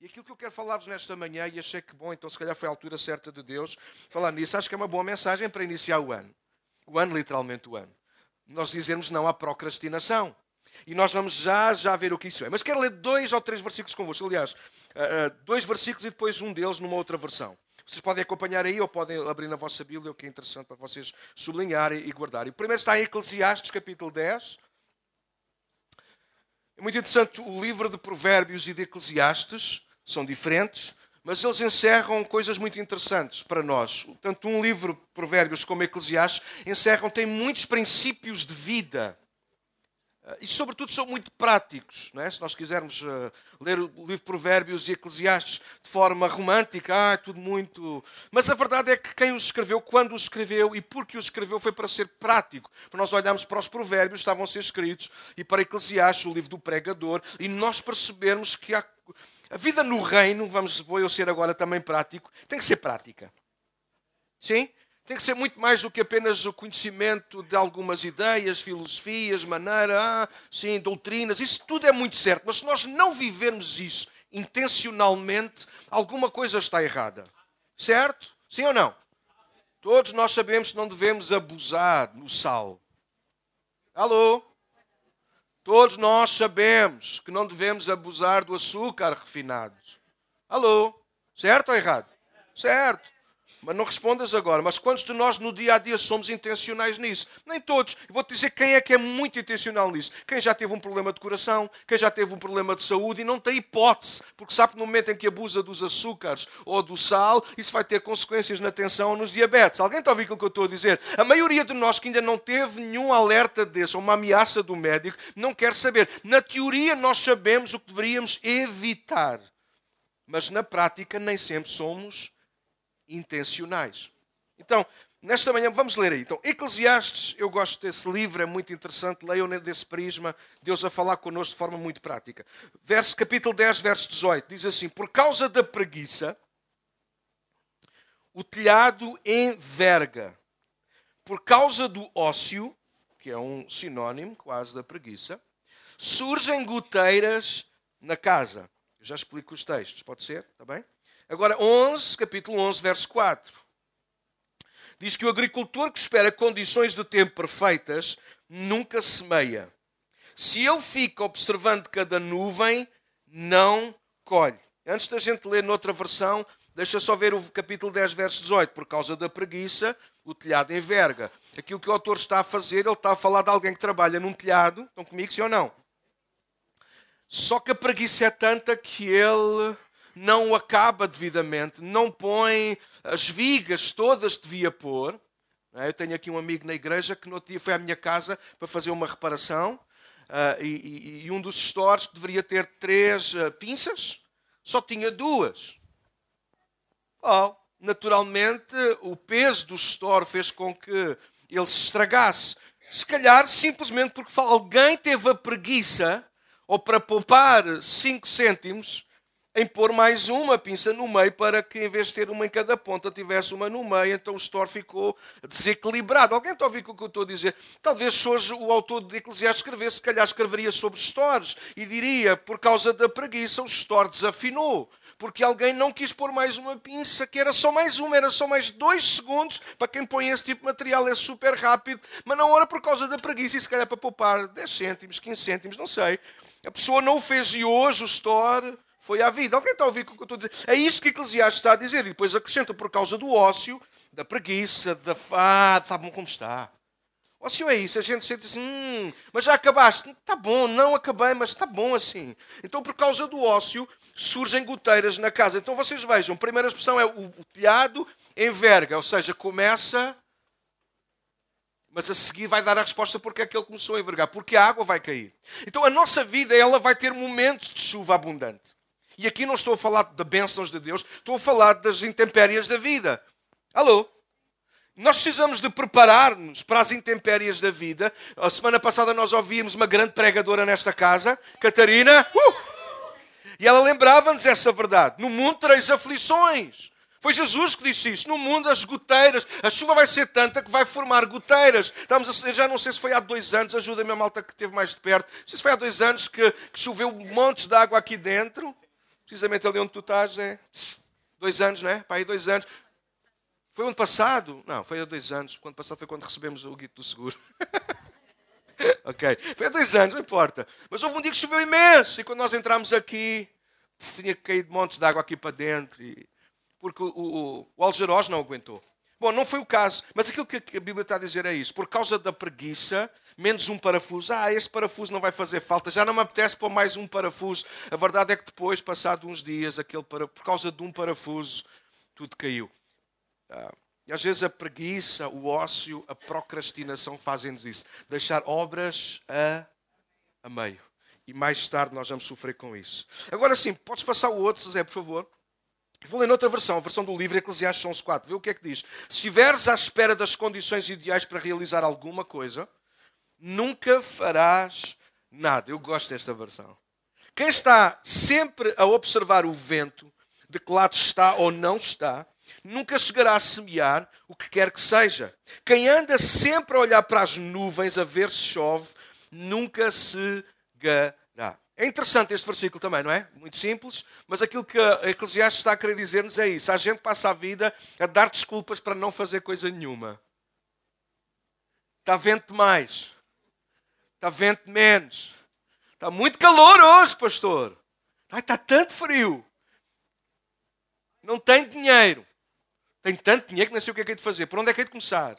E aquilo que eu quero falar-vos nesta manhã, e achei que bom, então se calhar foi a altura certa de Deus falar nisso, acho que é uma boa mensagem para iniciar o ano. O ano, literalmente o ano. Nós dizermos não à procrastinação. E nós vamos já, já ver o que isso é. Mas quero ler dois ou três versículos convosco. Aliás, uh, uh, dois versículos e depois um deles numa outra versão. Vocês podem acompanhar aí ou podem abrir na vossa Bíblia, o que é interessante para vocês sublinharem e guardarem. O primeiro está em Eclesiastes, capítulo 10. É muito interessante o livro de Provérbios e de Eclesiastes, são diferentes, mas eles encerram coisas muito interessantes para nós. Tanto um livro, Provérbios, como Eclesiastes, encerram, tem muitos princípios de vida e, sobretudo, são muito práticos. Não é? Se nós quisermos uh, ler o livro Provérbios e Eclesiastes de forma romântica, ah, é tudo muito. Mas a verdade é que quem os escreveu, quando os escreveu e por que os escreveu, foi para ser prático. Para nós olharmos para os Provérbios, estavam a ser escritos, e para Eclesiastes, o livro do pregador, e nós percebermos que há... a vida no reino, vamos, vou eu ser agora também prático, tem que ser prática. Sim? tem que ser muito mais do que apenas o conhecimento de algumas ideias, filosofias, maneira, ah, sim, doutrinas. Isso tudo é muito certo, mas se nós não vivermos isso intencionalmente, alguma coisa está errada. Certo? Sim ou não? Todos nós sabemos que não devemos abusar no sal. Alô? Todos nós sabemos que não devemos abusar do açúcar refinado. Alô? Certo ou errado? Certo. Mas não respondas agora. Mas quantos de nós no dia a dia somos intencionais nisso? Nem todos. Vou-te dizer quem é que é muito intencional nisso. Quem já teve um problema de coração, quem já teve um problema de saúde e não tem hipótese, porque sabe que no momento em que abusa dos açúcares ou do sal, isso vai ter consequências na tensão ou nos diabetes. Alguém está a ouvir aquilo que eu estou a dizer? A maioria de nós que ainda não teve nenhum alerta desse ou uma ameaça do médico não quer saber. Na teoria, nós sabemos o que deveríamos evitar. Mas na prática, nem sempre somos intencionais. Então, nesta manhã, vamos ler aí. Então, Eclesiastes, eu gosto desse livro, é muito interessante, leiam desse prisma, Deus a falar connosco de forma muito prática. Verso, capítulo 10, verso 18, diz assim: Por causa da preguiça, o telhado enverga. Por causa do ócio, que é um sinónimo quase da preguiça, surgem goteiras na casa. Eu já explico os textos, pode ser? Está bem? Agora, 11, capítulo 11, verso 4. Diz que o agricultor que espera condições de tempo perfeitas nunca semeia. Se ele fica observando cada nuvem, não colhe. Antes da gente ler noutra versão, deixa só ver o capítulo 10, verso 18. Por causa da preguiça, o telhado enverga. Aquilo que o autor está a fazer, ele está a falar de alguém que trabalha num telhado. Estão comigo, sim ou não? Só que a preguiça é tanta que ele não o acaba devidamente, não põe as vigas todas que devia pôr. É? Eu tenho aqui um amigo na igreja que no outro dia foi à minha casa para fazer uma reparação uh, e, e, um dos stores que deveria ter três uh, pinças só tinha duas. Oh, naturalmente, o peso do store fez com que ele se estragasse. Se calhar simplesmente porque alguém teve a preguiça ou para poupar 5 cêntimos em pôr mais uma pinça no meio para que, em vez de ter uma em cada ponta, tivesse uma no meio. Então o store ficou desequilibrado. Alguém está a ouvir o que eu estou a dizer? Talvez hoje o autor de Eclesiastes escrevesse, se calhar escreveria sobre stores e diria, por causa da preguiça, o store desafinou. Porque alguém não quis pôr mais uma pinça, que era só mais uma, era só mais dois segundos. Para quem põe esse tipo de material é super rápido, mas não era por causa da preguiça e se calhar para poupar 10 cêntimos, 15 cêntimos, não sei. A pessoa não o fez e hoje o store foi à vida. Alguém está a ouvir o que eu estou a dizer? É isso que Eclesiastes está a dizer. E depois acrescenta por causa do ócio, da preguiça, da. Ah, está bom como está. Ócio é isso. A gente sente assim, hum, mas já acabaste. Está bom, não acabei, mas está bom assim. Então, por causa do ócio, surgem goteiras na casa. Então, vocês vejam, a primeira expressão é o, o telhado enverga, ou seja, começa mas a seguir vai dar a resposta porque é que ele começou a envergar. Porque a água vai cair. Então a nossa vida ela vai ter momentos de chuva abundante. E aqui não estou a falar de bênçãos de Deus, estou a falar das intempéries da vida. Alô? Nós precisamos de preparar-nos para as intempéries da vida. A semana passada nós ouvimos uma grande pregadora nesta casa, Catarina, uh! e ela lembrava-nos essa verdade. No mundo tereis aflições. Foi Jesus que disse isso. No mundo, as goteiras, a chuva vai ser tanta que vai formar goteiras. Estamos a, já não sei se foi há dois anos, ajuda-me a malta que esteve mais de perto. Não sei se foi há dois anos que, que choveu montes de água aqui dentro. Precisamente ali onde tu estás, é dois anos, não é? Pai, dois anos. Foi ano passado? Não, foi há dois anos. Quando passado foi quando recebemos o guito do seguro. ok, foi há dois anos, não importa. Mas houve um dia que choveu imenso e quando nós entramos aqui, tinha caído montes de água aqui para dentro. E... Porque o, o, o Algeroz não aguentou. Bom, não foi o caso, mas aquilo que a Bíblia está a dizer é isso. Por causa da preguiça, menos um parafuso. Ah, este parafuso não vai fazer falta, já não me apetece pôr mais um parafuso. A verdade é que depois, passado uns dias, aquele para... por causa de um parafuso, tudo caiu. Ah, e às vezes a preguiça, o ócio, a procrastinação fazem-nos isso. Deixar obras a, a meio. E mais tarde nós vamos sofrer com isso. Agora sim, podes passar o outro, José, por favor. Vou ler noutra versão, a versão do livro Eclesiastes 11.4. 4. Vê o que é que diz. Se estiveres à espera das condições ideais para realizar alguma coisa, nunca farás nada. Eu gosto desta versão. Quem está sempre a observar o vento, de que lado está ou não está, nunca chegará a semear o que quer que seja. Quem anda sempre a olhar para as nuvens a ver se chove, nunca se gará. É interessante este versículo também, não é? Muito simples, mas aquilo que a Eclesiastes está a querer dizer-nos é isso. A gente passa a vida a dar desculpas para não fazer coisa nenhuma. Está vento demais. Está vento menos. Está muito calor hoje, pastor. Ai, está tanto frio. Não tem dinheiro. Tem tanto dinheiro que não sei o que é que é de fazer. Por onde é que é de começar?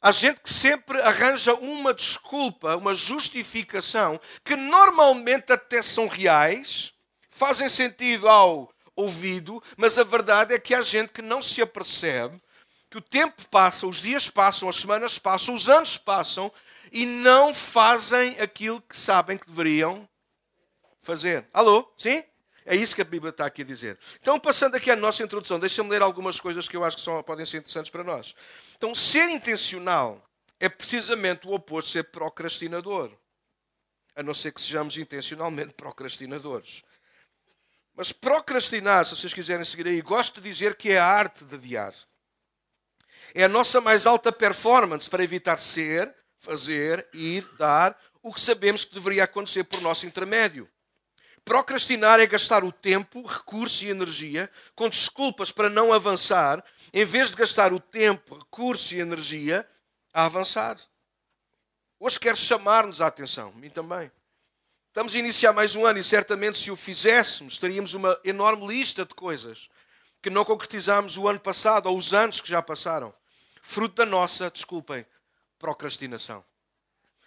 Há gente que sempre arranja uma desculpa, uma justificação, que normalmente até são reais, fazem sentido ao ouvido, mas a verdade é que há gente que não se apercebe que o tempo passa, os dias passam, as semanas passam, os anos passam e não fazem aquilo que sabem que deveriam fazer. Alô? Sim? É isso que a Bíblia está aqui a dizer. Então, passando aqui à nossa introdução, deixa-me ler algumas coisas que eu acho que são, podem ser interessantes para nós. Então, ser intencional é precisamente o oposto de ser procrastinador. A não ser que sejamos intencionalmente procrastinadores. Mas procrastinar, se vocês quiserem seguir aí, gosto de dizer que é a arte de adiar. É a nossa mais alta performance para evitar ser, fazer, ir, dar o que sabemos que deveria acontecer por nosso intermédio. Procrastinar é gastar o tempo, recursos e energia com desculpas para não avançar, em vez de gastar o tempo, recursos e energia a avançar. Hoje quero chamar-nos a atenção, mim também. Estamos a iniciar mais um ano e certamente se o fizéssemos, teríamos uma enorme lista de coisas que não concretizamos o ano passado ou os anos que já passaram, fruto da nossa, desculpem, procrastinação.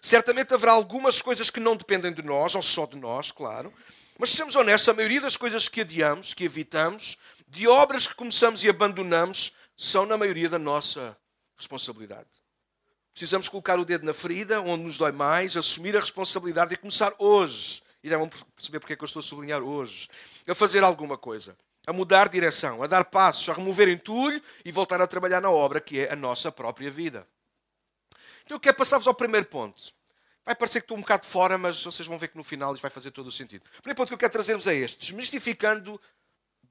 Certamente haverá algumas coisas que não dependem de nós, ou só de nós, claro, mas sejamos honestos, a maioria das coisas que adiamos, que evitamos, de obras que começamos e abandonamos, são na maioria da nossa responsabilidade. Precisamos colocar o dedo na ferida, onde nos dói mais, assumir a responsabilidade e começar hoje. E já vão perceber porque é que eu estou a sublinhar hoje. A fazer alguma coisa. A mudar direção, a dar passos, a remover entulho e voltar a trabalhar na obra que é a nossa própria vida. Então eu quero passar-vos ao primeiro ponto. Vai parecer que estou um bocado fora, mas vocês vão ver que no final isto vai fazer todo o sentido. O primeiro ponto que eu quero trazer-vos é este: desmistificando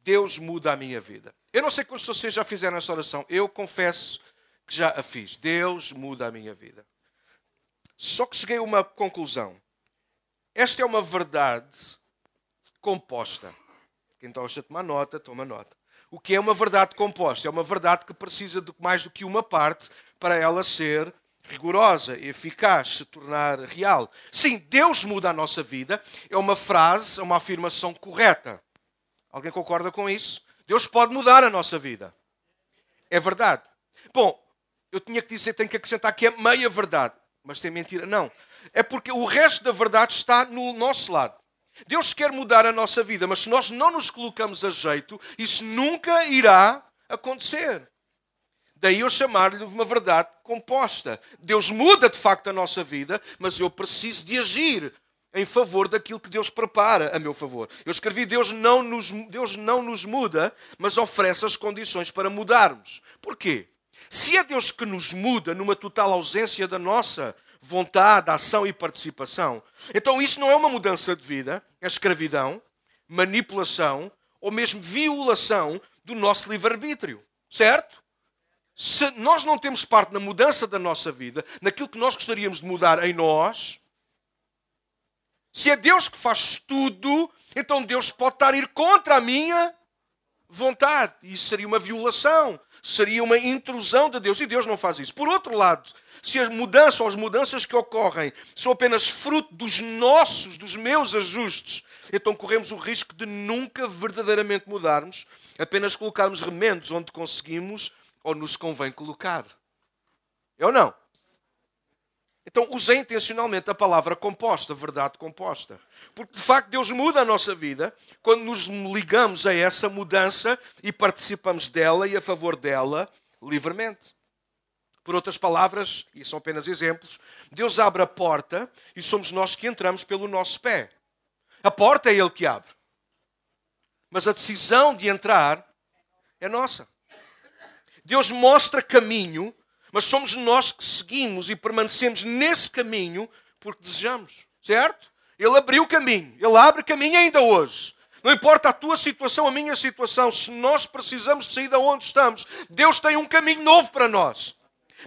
Deus muda a minha vida. Eu não sei quantos de vocês já fizeram essa oração. Eu confesso que já a fiz. Deus muda a minha vida. Só que cheguei a uma conclusão. Esta é uma verdade composta. Quem está a tomar nota, toma nota. O que é uma verdade composta? É uma verdade que precisa de mais do que uma parte para ela ser rigorosa, eficaz, se tornar real. Sim, Deus muda a nossa vida. É uma frase, é uma afirmação correta. Alguém concorda com isso? Deus pode mudar a nossa vida. É verdade. Bom, eu tinha que dizer, tenho que acrescentar que é meia verdade. Mas tem mentira. Não. É porque o resto da verdade está no nosso lado. Deus quer mudar a nossa vida, mas se nós não nos colocamos a jeito, isso nunca irá acontecer. Daí eu chamar-lhe uma verdade composta. Deus muda de facto a nossa vida, mas eu preciso de agir em favor daquilo que Deus prepara a meu favor. Eu escrevi: Deus não nos, Deus não nos muda, mas oferece as condições para mudarmos. Porquê? Se é Deus que nos muda numa total ausência da nossa vontade, ação e participação, então isso não é uma mudança de vida, é escravidão, manipulação ou mesmo violação do nosso livre-arbítrio. Certo? Se nós não temos parte na mudança da nossa vida, naquilo que nós gostaríamos de mudar em nós, Se é Deus que faz tudo, então Deus pode estar a ir contra a minha vontade. Isso seria uma violação, seria uma intrusão de Deus. E Deus não faz isso. Por outro lado, se as mudanças ou as mudanças que ocorrem são apenas fruto dos nossos, dos meus ajustes, então corremos o risco de nunca verdadeiramente mudarmos, apenas colocarmos remendos onde conseguimos ou nos convém colocar. É ou não? Então usei intencionalmente a palavra composta, verdade composta. Porque de facto Deus muda a nossa vida quando nos ligamos a essa mudança e participamos dela e a favor dela livremente. Por outras palavras, e são apenas exemplos, Deus abre a porta e somos nós que entramos pelo nosso pé. A porta é Ele que abre. Mas a decisão de entrar é nossa. Deus mostra caminho mas somos nós que seguimos e permanecemos nesse caminho porque desejamos, certo? Ele abriu o caminho, ele abre caminho ainda hoje. Não importa a tua situação, a minha situação, se nós precisamos de sair de onde estamos, Deus tem um caminho novo para nós.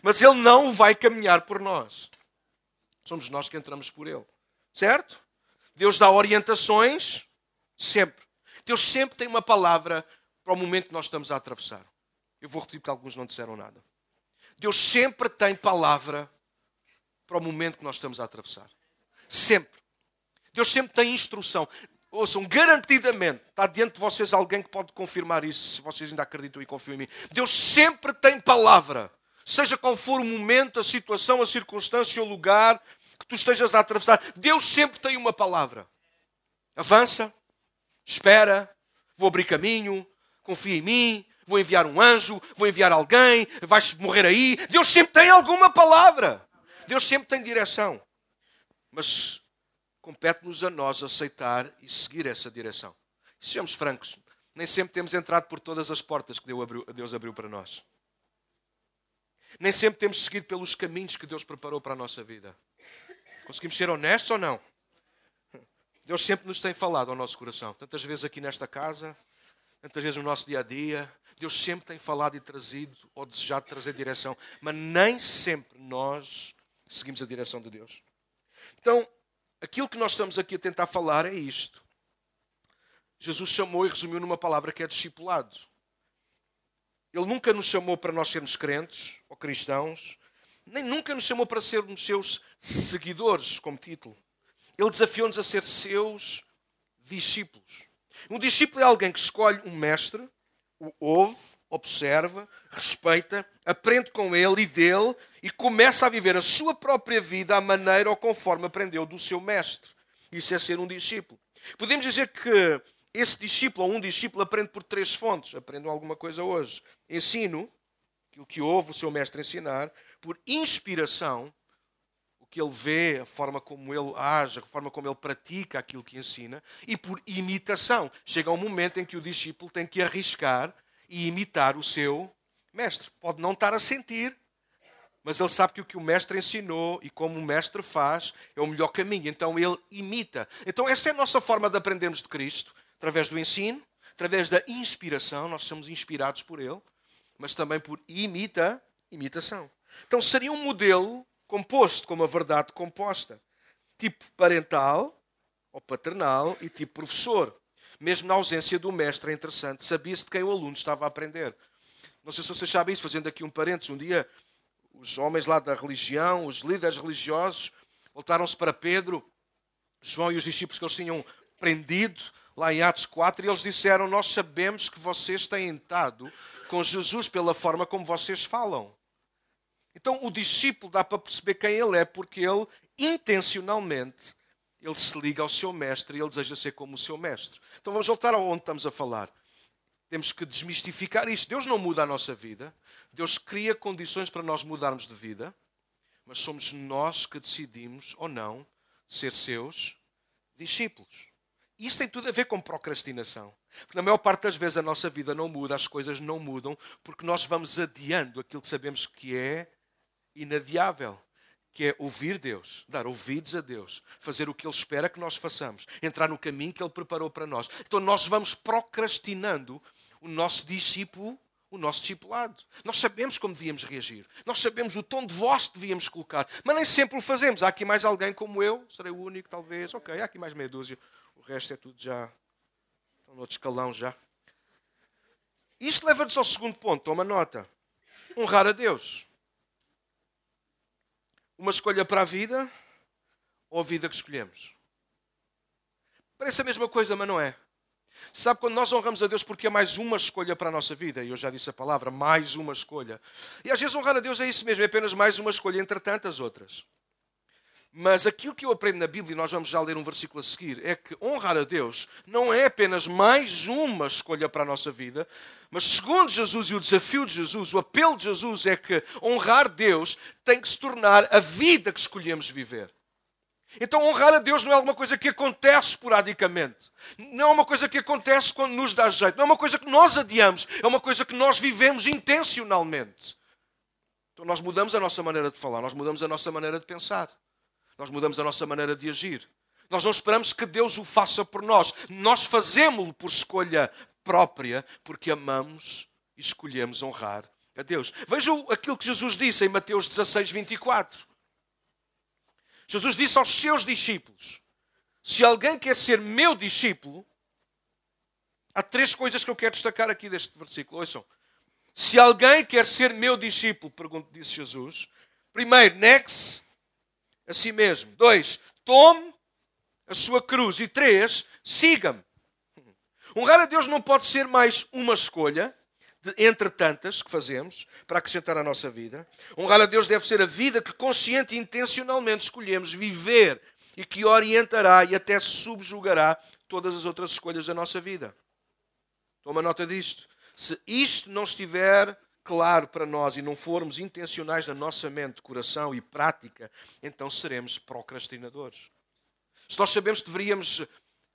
Mas Ele não vai caminhar por nós. Somos nós que entramos por Ele. Certo? Deus dá orientações sempre. Deus sempre tem uma palavra para o momento que nós estamos a atravessar. Eu vou repetir porque alguns não disseram nada. Deus sempre tem palavra para o momento que nós estamos a atravessar. Sempre. Deus sempre tem instrução. Ouçam, garantidamente, está diante de vocês alguém que pode confirmar isso, se vocês ainda acreditam e confiam em mim. Deus sempre tem palavra. Seja qual for o momento, a situação, a circunstância, o lugar que tu estejas a atravessar, Deus sempre tem uma palavra. Avança, espera, vou abrir caminho, confia em mim, vou enviar um anjo, vou enviar alguém, vais morrer aí. Deus sempre tem alguma palavra. Deus sempre tem direção. Mas compete-nos a nós aceitar e seguir essa direção. Sejamos francos, nem sempre temos entrado por todas as portas que Deus abriu para nós. Nem sempre temos seguido pelos caminhos que Deus preparou para a nossa vida. Conseguimos ser honestos ou não? Deus sempre nos tem falado ao nosso coração. Tantas vezes aqui nesta casa, tantas vezes no nosso dia a dia. Deus sempre tem falado e trazido ou desejado trazer direção, mas nem sempre nós seguimos a direção de Deus. Então, aquilo que nós estamos aqui a tentar falar é isto. Jesus chamou e resumiu numa palavra que é discipulado. Ele nunca nos chamou para nós sermos crentes ou cristãos, nem nunca nos chamou para sermos seus seguidores, como título. Ele desafiou-nos a ser seus discípulos. Um discípulo é alguém que escolhe um mestre, o ouve, observa, respeita, aprende com ele e dele e começa a viver a sua própria vida à maneira ou conforme aprendeu do seu mestre. Isso é ser um discípulo. Podemos dizer que esse discípulo ou um discípulo aprende por três fontes. Aprendam alguma coisa hoje. Ensino, aquilo que ouve o seu mestre ensinar, por inspiração, que ele vê, a forma como ele age, a forma como ele pratica aquilo que ensina, e por imitação. Chega um momento em que o discípulo tem que arriscar e imitar o seu mestre. Pode não estar a sentir, mas ele sabe que o que o mestre ensinou e como o mestre faz é o melhor caminho. Então ele imita. Então essa é a nossa forma de aprendermos de Cristo, através do ensino, através da inspiração, nós somos inspirados por ele, mas também por imita, imitação. Então seria um modelo composto, como a verdade composta. Tipo parental ou paternal e tipo professor. Mesmo na ausência do mestre, é interessante, sabia-se de quem o aluno estava a aprender. Não sei se vocês sabem isso, fazendo aqui um parênteses. Um dia, os homens lá da religião, os líderes religiosos, voltaram-se para Pedro, João e os discípulos que eles tinham prendido lá em Atos 4, e eles disseram: Nós sabemos que vocês têm estado com Jesus pela forma como vocês falam. Então o discípulo dá para perceber quem ele é, porque ele intencionalmente ele se liga ao seu mestre e ele deseja ser como o seu mestre. Então vamos voltar ao onde estamos a falar. Temos que desmistificar isto. Deus não muda a nossa vida. Deus cria condições para nós mudarmos de vida, mas somos nós que decidimos ou não ser seus discípulos. Isso tem tudo a ver com procrastinação. Porque na maior parte das vezes a nossa vida não muda, as coisas não mudam, porque nós vamos adiando aquilo que sabemos que é inadiável, que é ouvir Deus, dar ouvidos a Deus, fazer o que Ele espera que nós façamos, entrar no caminho que Ele preparou para nós. Então nós vamos procrastinando o nosso discípulo o nosso discipulado. Nós sabemos como devíamos reagir. Nós sabemos o tom de voz que devíamos colocar. Mas nem sempre o fazemos. Há aqui mais alguém como eu? Serei o único, talvez. Ok, há aqui mais meia dúzia. O resto é tudo já. Estão no outro escalão já. Isto leva-nos ao segundo ponto. Toma nota. Honrar a Deus. Uma escolha para a vida ou a vida que escolhemos? Parece a mesma coisa, mas não é. Sabe quando nós honramos a Deus porque é mais uma escolha para a nossa vida, e eu já disse a palavra, mais uma escolha. E às vezes honrar a Deus é isso mesmo, é apenas mais uma escolha entre tantas outras. Mas aquilo que eu aprendo na Bíblia, e nós vamos já ler um versículo a seguir, é que honrar a Deus não é apenas mais uma escolha para a nossa vida, mas segundo Jesus e o desafio de Jesus, o apelo de Jesus é que honrar Deus tem que se tornar a vida que escolhemos viver. Então, honrar a Deus não é alguma coisa que acontece esporadicamente. Não é uma coisa que acontece quando nos dá jeito. Não é uma coisa que nós adiamos. É uma coisa que nós vivemos intencionalmente. Então, nós mudamos a nossa maneira de falar, nós mudamos a nossa maneira de pensar, nós mudamos a nossa maneira de agir. Nós não esperamos que Deus o faça por nós. Nós fazemos-lo por escolha própria, porque amamos e escolhemos honrar a Deus. Vejam aquilo que Jesus disse em Mateus 16, 24. Jesus disse aos seus discípulos: Se alguém quer ser meu discípulo, há três coisas que eu quero destacar aqui deste versículo. Ouçam. Se alguém quer ser meu discípulo, disse Jesus, primeiro, negue-se a si mesmo. Dois, tome a sua cruz. E três, siga-me. Honrar a Deus não pode ser mais uma escolha, de, entre tantas que fazemos para acrescentar à nossa vida. Honrar a Deus deve ser a vida que consciente e intencionalmente escolhemos viver e que orientará e até subjugará todas as outras escolhas da nossa vida. Toma nota disto. Se isto não estiver claro para nós e não formos intencionais na nossa mente, coração e prática, então seremos procrastinadores. Se nós sabemos que deveríamos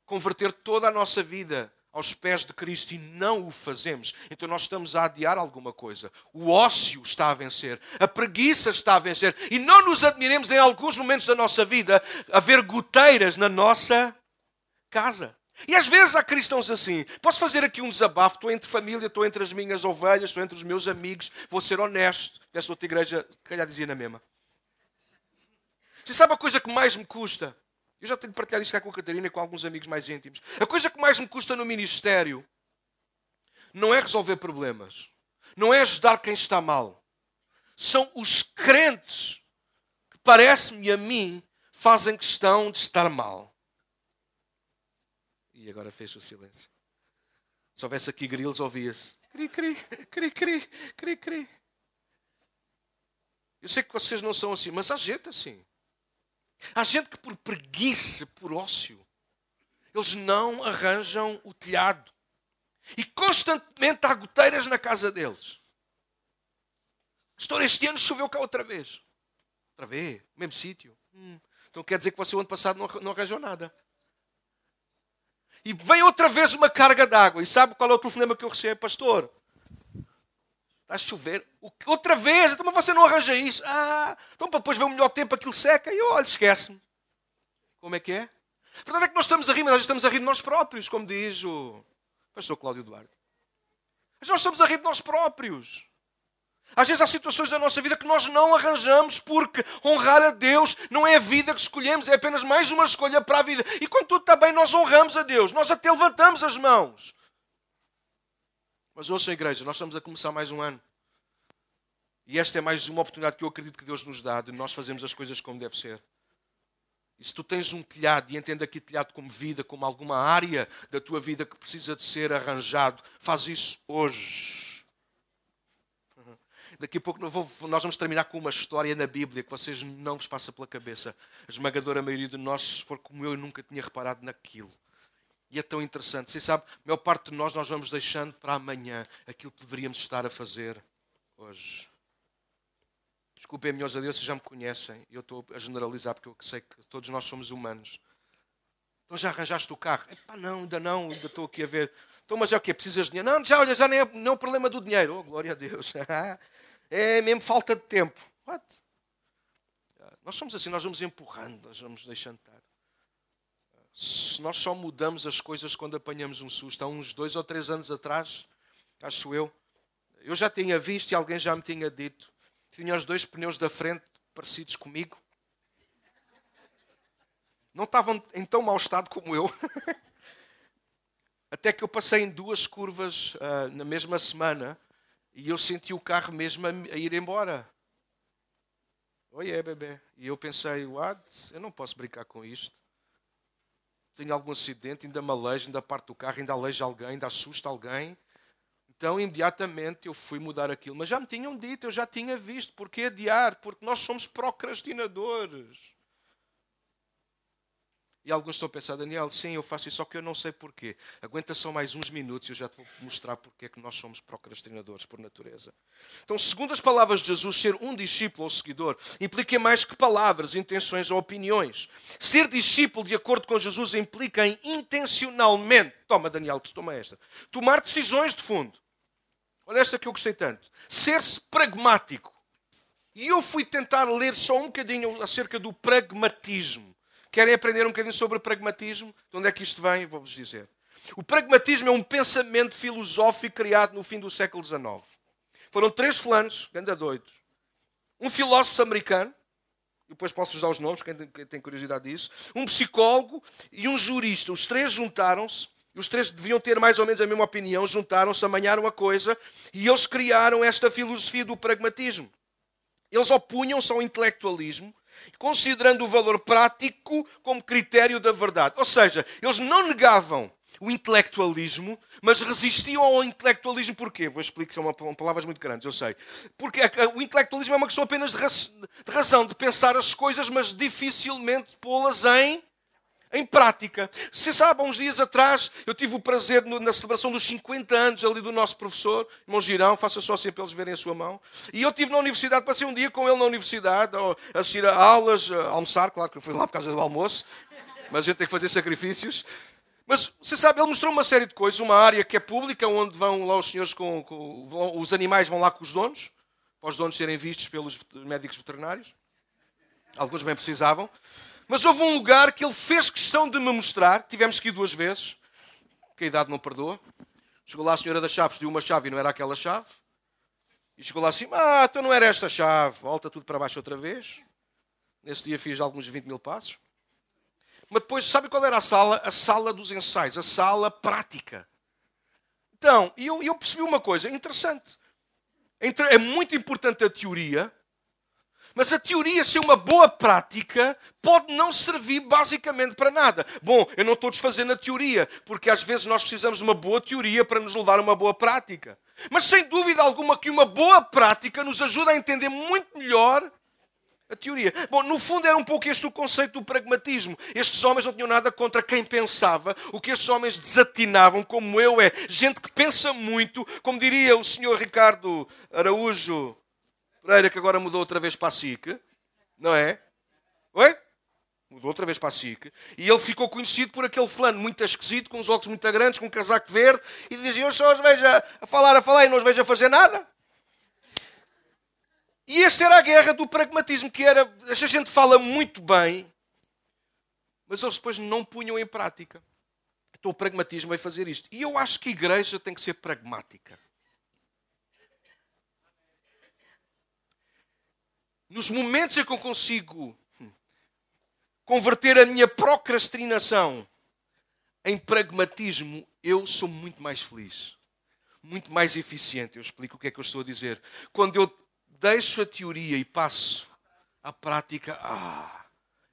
converter toda a nossa vida aos pés de Cristo e não o fazemos, então nós estamos a adiar alguma coisa. O ócio está a vencer, a preguiça está a vencer, e não nos admiremos em alguns momentos da nossa vida haver goteiras na nossa casa. E às vezes há cristãos assim. Posso fazer aqui um desabafo? Estou entre família, estou entre as minhas ovelhas, estou entre os meus amigos, vou ser honesto. Esta outra igreja, calhar dizia na mesma. Você sabe a coisa que mais me custa? Eu já tenho partilhado isto cá com a Catarina e com alguns amigos mais íntimos. A coisa que mais me custa no ministério não é resolver problemas, não é ajudar quem está mal. São os crentes que, parece-me a mim, fazem questão de estar mal. E agora fecha o silêncio. Se houvesse aqui grilos, ouvia-se. Cri, cri, cri, cri, cri, cri. Eu sei que vocês não são assim, mas há gente assim. Há gente que, por preguiça, por ócio, eles não arranjam o telhado. E constantemente há goteiras na casa deles. Pastor, este ano choveu cá outra vez. Outra vez? Mesmo sítio? Hum. Então quer dizer que você o ano passado não, não arranjou nada. E vem outra vez uma carga d'água. E sabe qual é o telefonema que eu recebo? Pastor, Está a chover. Outra vez, então você não arranja isso. Ah, então para depois ver o melhor tempo aquilo seca e olha, esquece-me. Como é que é? A verdade é que nós estamos a rir, mas nós estamos a rir de nós próprios, como diz o pastor Cláudio Duarte. Mas nós estamos a rir de nós próprios. Às vezes há situações da nossa vida que nós não arranjamos porque honrar a Deus não é a vida que escolhemos, é apenas mais uma escolha para a vida. E quando tudo está bem, nós honramos a Deus, nós até levantamos as mãos. Mas ouça, igreja, nós estamos a começar mais um ano. E esta é mais uma oportunidade que eu acredito que Deus nos dá de nós fazermos as coisas como deve ser. E se tu tens um telhado e entende aqui telhado como vida, como alguma área da tua vida que precisa de ser arranjado, faz isso hoje. Daqui a pouco nós vamos terminar com uma história na Bíblia que vocês não vos passa pela cabeça. A esmagadora maioria de nós, se for como eu, nunca tinha reparado naquilo. E é tão interessante. Você sabe, a maior parte de nós, nós vamos deixando para amanhã aquilo que deveríamos estar a fazer hoje. Desculpem, melhores a Deus, vocês já me conhecem. Eu estou a generalizar porque eu sei que todos nós somos humanos. Então já arranjaste o carro? Epá, não, ainda não, ainda estou aqui a ver. Então, mas é o quê? Precisas de dinheiro? Não, já, olha, já nem é, não é o problema do dinheiro. Oh, glória a Deus. é mesmo falta de tempo. What? Nós somos assim, nós vamos empurrando, nós vamos deixando estar nós só mudamos as coisas quando apanhamos um susto. Há uns dois ou três anos atrás, acho eu, eu já tinha visto e alguém já me tinha dito. Tinha os dois pneus da frente parecidos comigo. Não estavam em tão mau estado como eu. Até que eu passei em duas curvas uh, na mesma semana e eu senti o carro mesmo a, ir embora. Oi, é, bebê. E eu pensei, what? Eu não posso brincar com isto. Tenho algum acidente, ainda me ainda parte do carro, ainda alejo alguém, ainda assusta alguém. Então, imediatamente, eu fui mudar aquilo. Mas já me tinham dito, eu já tinha visto. Porquê adiar? Porque nós somos procrastinadores. E alguns estão a pensar, Daniel, sim, eu faço isso, só que eu não sei porquê. Aguenta só mais uns minutos e eu já te vou mostrar porque é que nós somos procrastinadores por natureza. Então, segundo as palavras de Jesus, ser um discípulo ou seguidor implica mais que palavras, intenções ou opiniões. Ser discípulo, de acordo com Jesus, implica em intencionalmente, toma Daniel, toma esta, tomar decisões de fundo. Olha esta que eu gostei tanto. Ser-se pragmático. E eu fui tentar ler só um bocadinho acerca do pragmatismo. Querem aprender um bocadinho sobre pragmatismo? De onde é que isto vem? Vou-vos dizer. O pragmatismo é um pensamento filosófico criado no fim do século XIX. Foram três fulanos, ganda doidos. Um filósofo americano, depois posso usar os nomes, quem tem curiosidade disso. Um psicólogo e um jurista. Os três juntaram-se, e os três deviam ter mais ou menos a mesma opinião, juntaram-se, amanharam a coisa, e eles criaram esta filosofia do pragmatismo. Eles opunham-se ao intelectualismo considerando o valor prático como critério da verdade. Ou seja, eles não negavam o intelectualismo, mas resistiam ao intelectualismo porquê? Vou explicar, são palavras muito grandes, eu sei. Porque o intelectualismo é uma questão apenas de razão, de pensar as coisas, mas dificilmente pô-las em em prática. Se sabe, há uns dias atrás, eu tive o prazer na celebração dos 50 anos ali do nosso professor, irmão Girão, faça só assim para eles verem a sua mão. E eu estive na universidade, passei um dia com ele na universidade, a assistir a aulas, a almoçar, claro que eu fui lá por causa do almoço, mas a gente tem que fazer sacrifícios. Mas você sabe, ele mostrou uma série de coisas, uma área que é pública, onde vão lá os senhores com, com os animais vão lá com os donos, para os donos serem vistos pelos médicos veterinários. Alguns bem precisavam. Mas houve um lugar que ele fez questão de me mostrar. Tivemos que ir duas vezes, que a idade não perdoa. Chegou lá a senhora das chaves, deu uma chave e não era aquela chave. E chegou lá assim: Ah, então não era esta chave. Volta tudo para baixo outra vez. Nesse dia fiz alguns 20 mil passos. Mas depois, sabe qual era a sala? A sala dos ensaios, a sala prática. Então, eu, eu percebi uma coisa interessante. É muito importante a teoria, mas a teoria ser uma boa prática pode não servir basicamente para nada. Bom, eu não estou desfazendo a teoria, porque às vezes nós precisamos de uma boa teoria para nos levar a uma boa prática. Mas sem dúvida alguma que uma boa prática nos ajuda a entender muito melhor a teoria. Bom, no fundo era um pouco este o conceito do pragmatismo. Estes homens não tinham nada contra quem pensava. O que estes homens desatinavam, como eu, é gente que pensa muito, como diria o senhor Ricardo Araújo Pereira, que agora mudou outra vez para a SIC, não é? Oi? Mudou outra vez para a SIC. E ele ficou conhecido por aquele fulano muito esquisito, com os óculos muito grandes, com um casaco verde, e dizia: Eu só os vejo a falar, a falar e não os vejo a fazer nada. E esta era a guerra do pragmatismo, que era. Esta gente fala muito bem, mas eles depois não punham em prática. Então o pragmatismo vai fazer isto. E eu acho que a igreja tem que ser pragmática. Nos momentos em que eu consigo converter a minha procrastinação em pragmatismo, eu sou muito mais feliz, muito mais eficiente. Eu explico o que é que eu estou a dizer. Quando eu deixo a teoria e passo à prática, ah,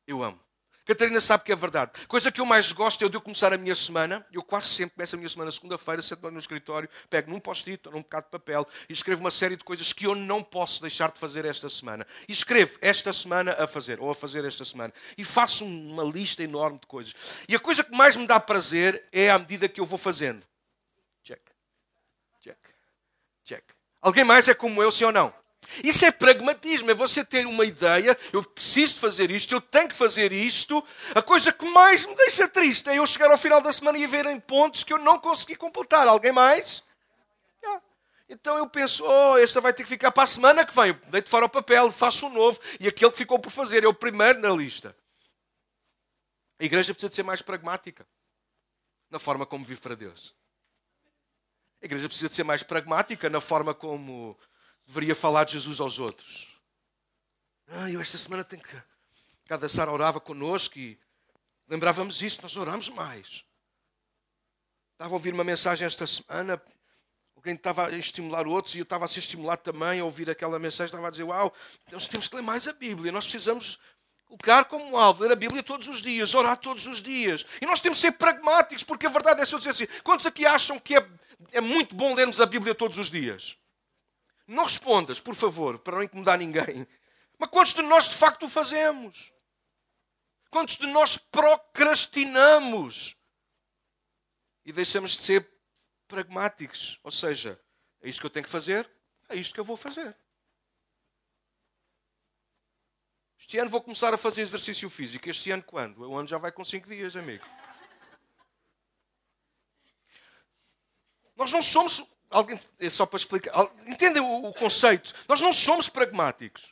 eu amo. Catarina sabe que é verdade. Coisa que eu mais gosto é de eu começar a minha semana. Eu quase sempre começo a minha semana segunda-feira, sento lá no escritório, pego num post-it ou num bocado de papel e escrevo uma série de coisas que eu não posso deixar de fazer esta semana. E escrevo esta semana a fazer, ou a fazer esta semana. E faço uma lista enorme de coisas. E a coisa que mais me dá prazer é à medida que eu vou fazendo. Check. Check. Check. Alguém mais é como eu, sim ou não? Isso é pragmatismo, é você ter uma ideia, eu preciso fazer isto, eu tenho que fazer isto. A coisa que mais me deixa triste é eu chegar ao final da semana e ver em pontos que eu não consegui completar. Alguém mais? Yeah. Então eu penso, oh, esta vai ter que ficar para a semana que vem. Deito fora o papel, faço um novo, e aquele que ficou por fazer é o primeiro na lista. A igreja precisa de ser mais pragmática na forma como vive para Deus. A igreja precisa de ser mais pragmática na forma como deveria falar de Jesus aos outros. Ah, eu esta semana tenho que. Cada Sara orava connosco e lembrávamos isso, nós oramos mais. Estava a ouvir uma mensagem esta semana, alguém estava a estimular outros e eu estava a ser estimulado também a ouvir aquela mensagem, estava a dizer, uau, nós temos que ler mais a Bíblia, nós precisamos colocar como alvo, ler a Bíblia todos os dias, orar todos os dias. E nós temos que ser pragmáticos, porque a verdade é só dizer assim, quantos aqui acham que é, é muito bom lermos a Bíblia todos os dias? Não respondas, por favor, para não incomodar ninguém. Mas quantos de nós de facto o fazemos? Quantos de nós procrastinamos? E deixamos de ser pragmáticos. Ou seja, é isto que eu tenho que fazer, é isto que eu vou fazer. Este ano vou começar a fazer exercício físico. Este ano quando? O ano já vai com 5 dias, amigo. Nós não somos. Alguém, é só para explicar. Entendem o, o conceito? Nós não somos pragmáticos.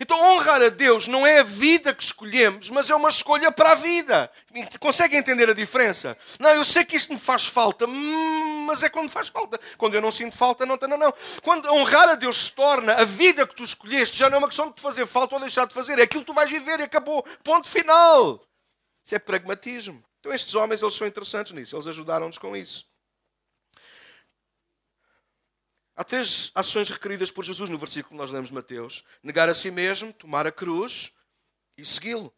Então, honrar a Deus não é a vida que escolhemos, mas é uma escolha para a vida. Conseguem entender a diferença? Não, eu sei que isto me faz falta, hum, mas é quando faz falta. Quando eu não sinto falta, não, não, não. Quando honrar a Deus se torna a vida que tu escolheste, já não é uma questão de te fazer falta ou deixar de fazer, é aquilo que tu vais viver e acabou. Ponto final. Isso é pragmatismo. Então, estes homens, eles são interessantes nisso, eles ajudaram-nos com isso. Há três ações requeridas por Jesus no versículo que nós lemos Mateus: negar a si mesmo, tomar a cruz e segui-lo.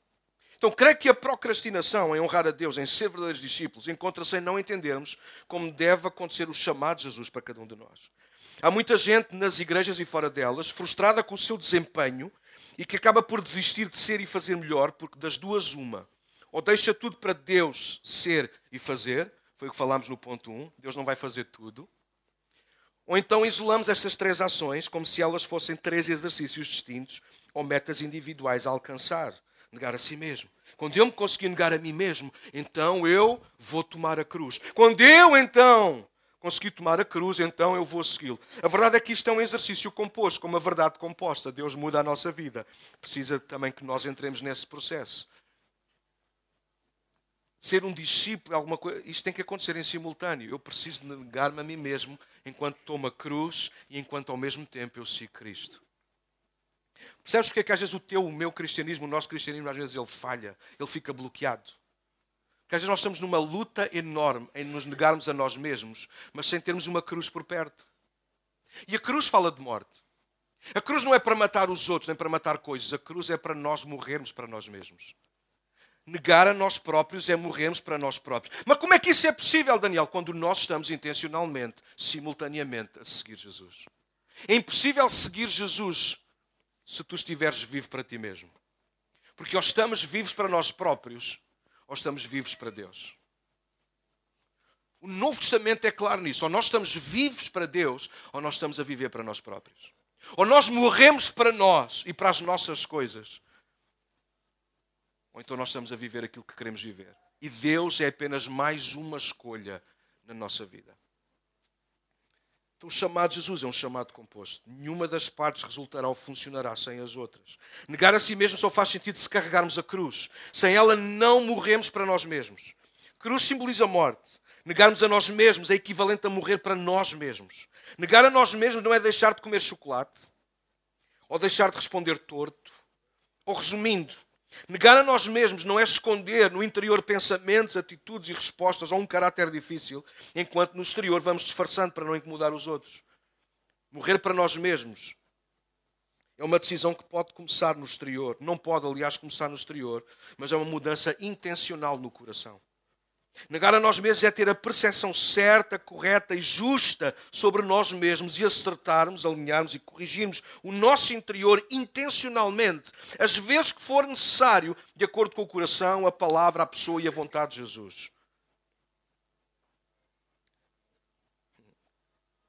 Então, creio que a procrastinação em honrar a Deus, em ser verdadeiros discípulos, encontra-se em não entendermos como deve acontecer o chamado de Jesus para cada um de nós. Há muita gente nas igrejas e fora delas frustrada com o seu desempenho e que acaba por desistir de ser e fazer melhor, porque das duas, uma. Ou deixa tudo para Deus ser e fazer, foi o que falámos no ponto 1, Deus não vai fazer tudo. Ou então isolamos estas três ações como se elas fossem três exercícios distintos ou metas individuais a alcançar. Negar a si mesmo. Quando eu me conseguir negar a mim mesmo, então eu vou tomar a cruz. Quando eu então conseguir tomar a cruz, então eu vou segui-lo. A verdade é que isto é um exercício composto, como a verdade composta. Deus muda a nossa vida. Precisa também que nós entremos nesse processo ser um discípulo, alguma coisa, isto tem que acontecer em simultâneo. Eu preciso negar-me a mim mesmo enquanto tomo a cruz e enquanto ao mesmo tempo eu sigo Cristo. Percebes porque é que às vezes o teu, o meu cristianismo, o nosso cristianismo, às vezes ele falha, ele fica bloqueado? Porque às vezes nós estamos numa luta enorme em nos negarmos a nós mesmos, mas sem termos uma cruz por perto. E a cruz fala de morte. A cruz não é para matar os outros, nem para matar coisas. A cruz é para nós morrermos para nós mesmos. Negar a nós próprios é morrermos para nós próprios. Mas como é que isso é possível, Daniel, quando nós estamos intencionalmente, simultaneamente, a seguir Jesus? É impossível seguir Jesus se tu estiveres vivo para ti mesmo. Porque ou estamos vivos para nós próprios, ou estamos vivos para Deus. O Novo Testamento é claro nisso. Ou nós estamos vivos para Deus, ou nós estamos a viver para nós próprios. Ou nós morremos para nós e para as nossas coisas, ou então nós estamos a viver aquilo que queremos viver. E Deus é apenas mais uma escolha na nossa vida. Então, o chamado de Jesus é um chamado composto. Nenhuma das partes resultará ou funcionará sem as outras. Negar a si mesmo só faz sentido se carregarmos a cruz. Sem ela, não morremos para nós mesmos. Cruz simboliza morte. Negarmos a nós mesmos é equivalente a morrer para nós mesmos. Negar a nós mesmos não é deixar de comer chocolate, ou deixar de responder torto, ou resumindo, Negar a nós mesmos não é esconder no interior pensamentos, atitudes e respostas a um caráter difícil, enquanto no exterior vamos disfarçando para não incomodar os outros. Morrer para nós mesmos é uma decisão que pode começar no exterior. Não pode, aliás, começar no exterior, mas é uma mudança intencional no coração. Negar a nós mesmos é ter a percepção certa, correta e justa sobre nós mesmos e acertarmos, alinharmos e corrigirmos o nosso interior intencionalmente, às vezes que for necessário, de acordo com o coração, a palavra, a pessoa e a vontade de Jesus.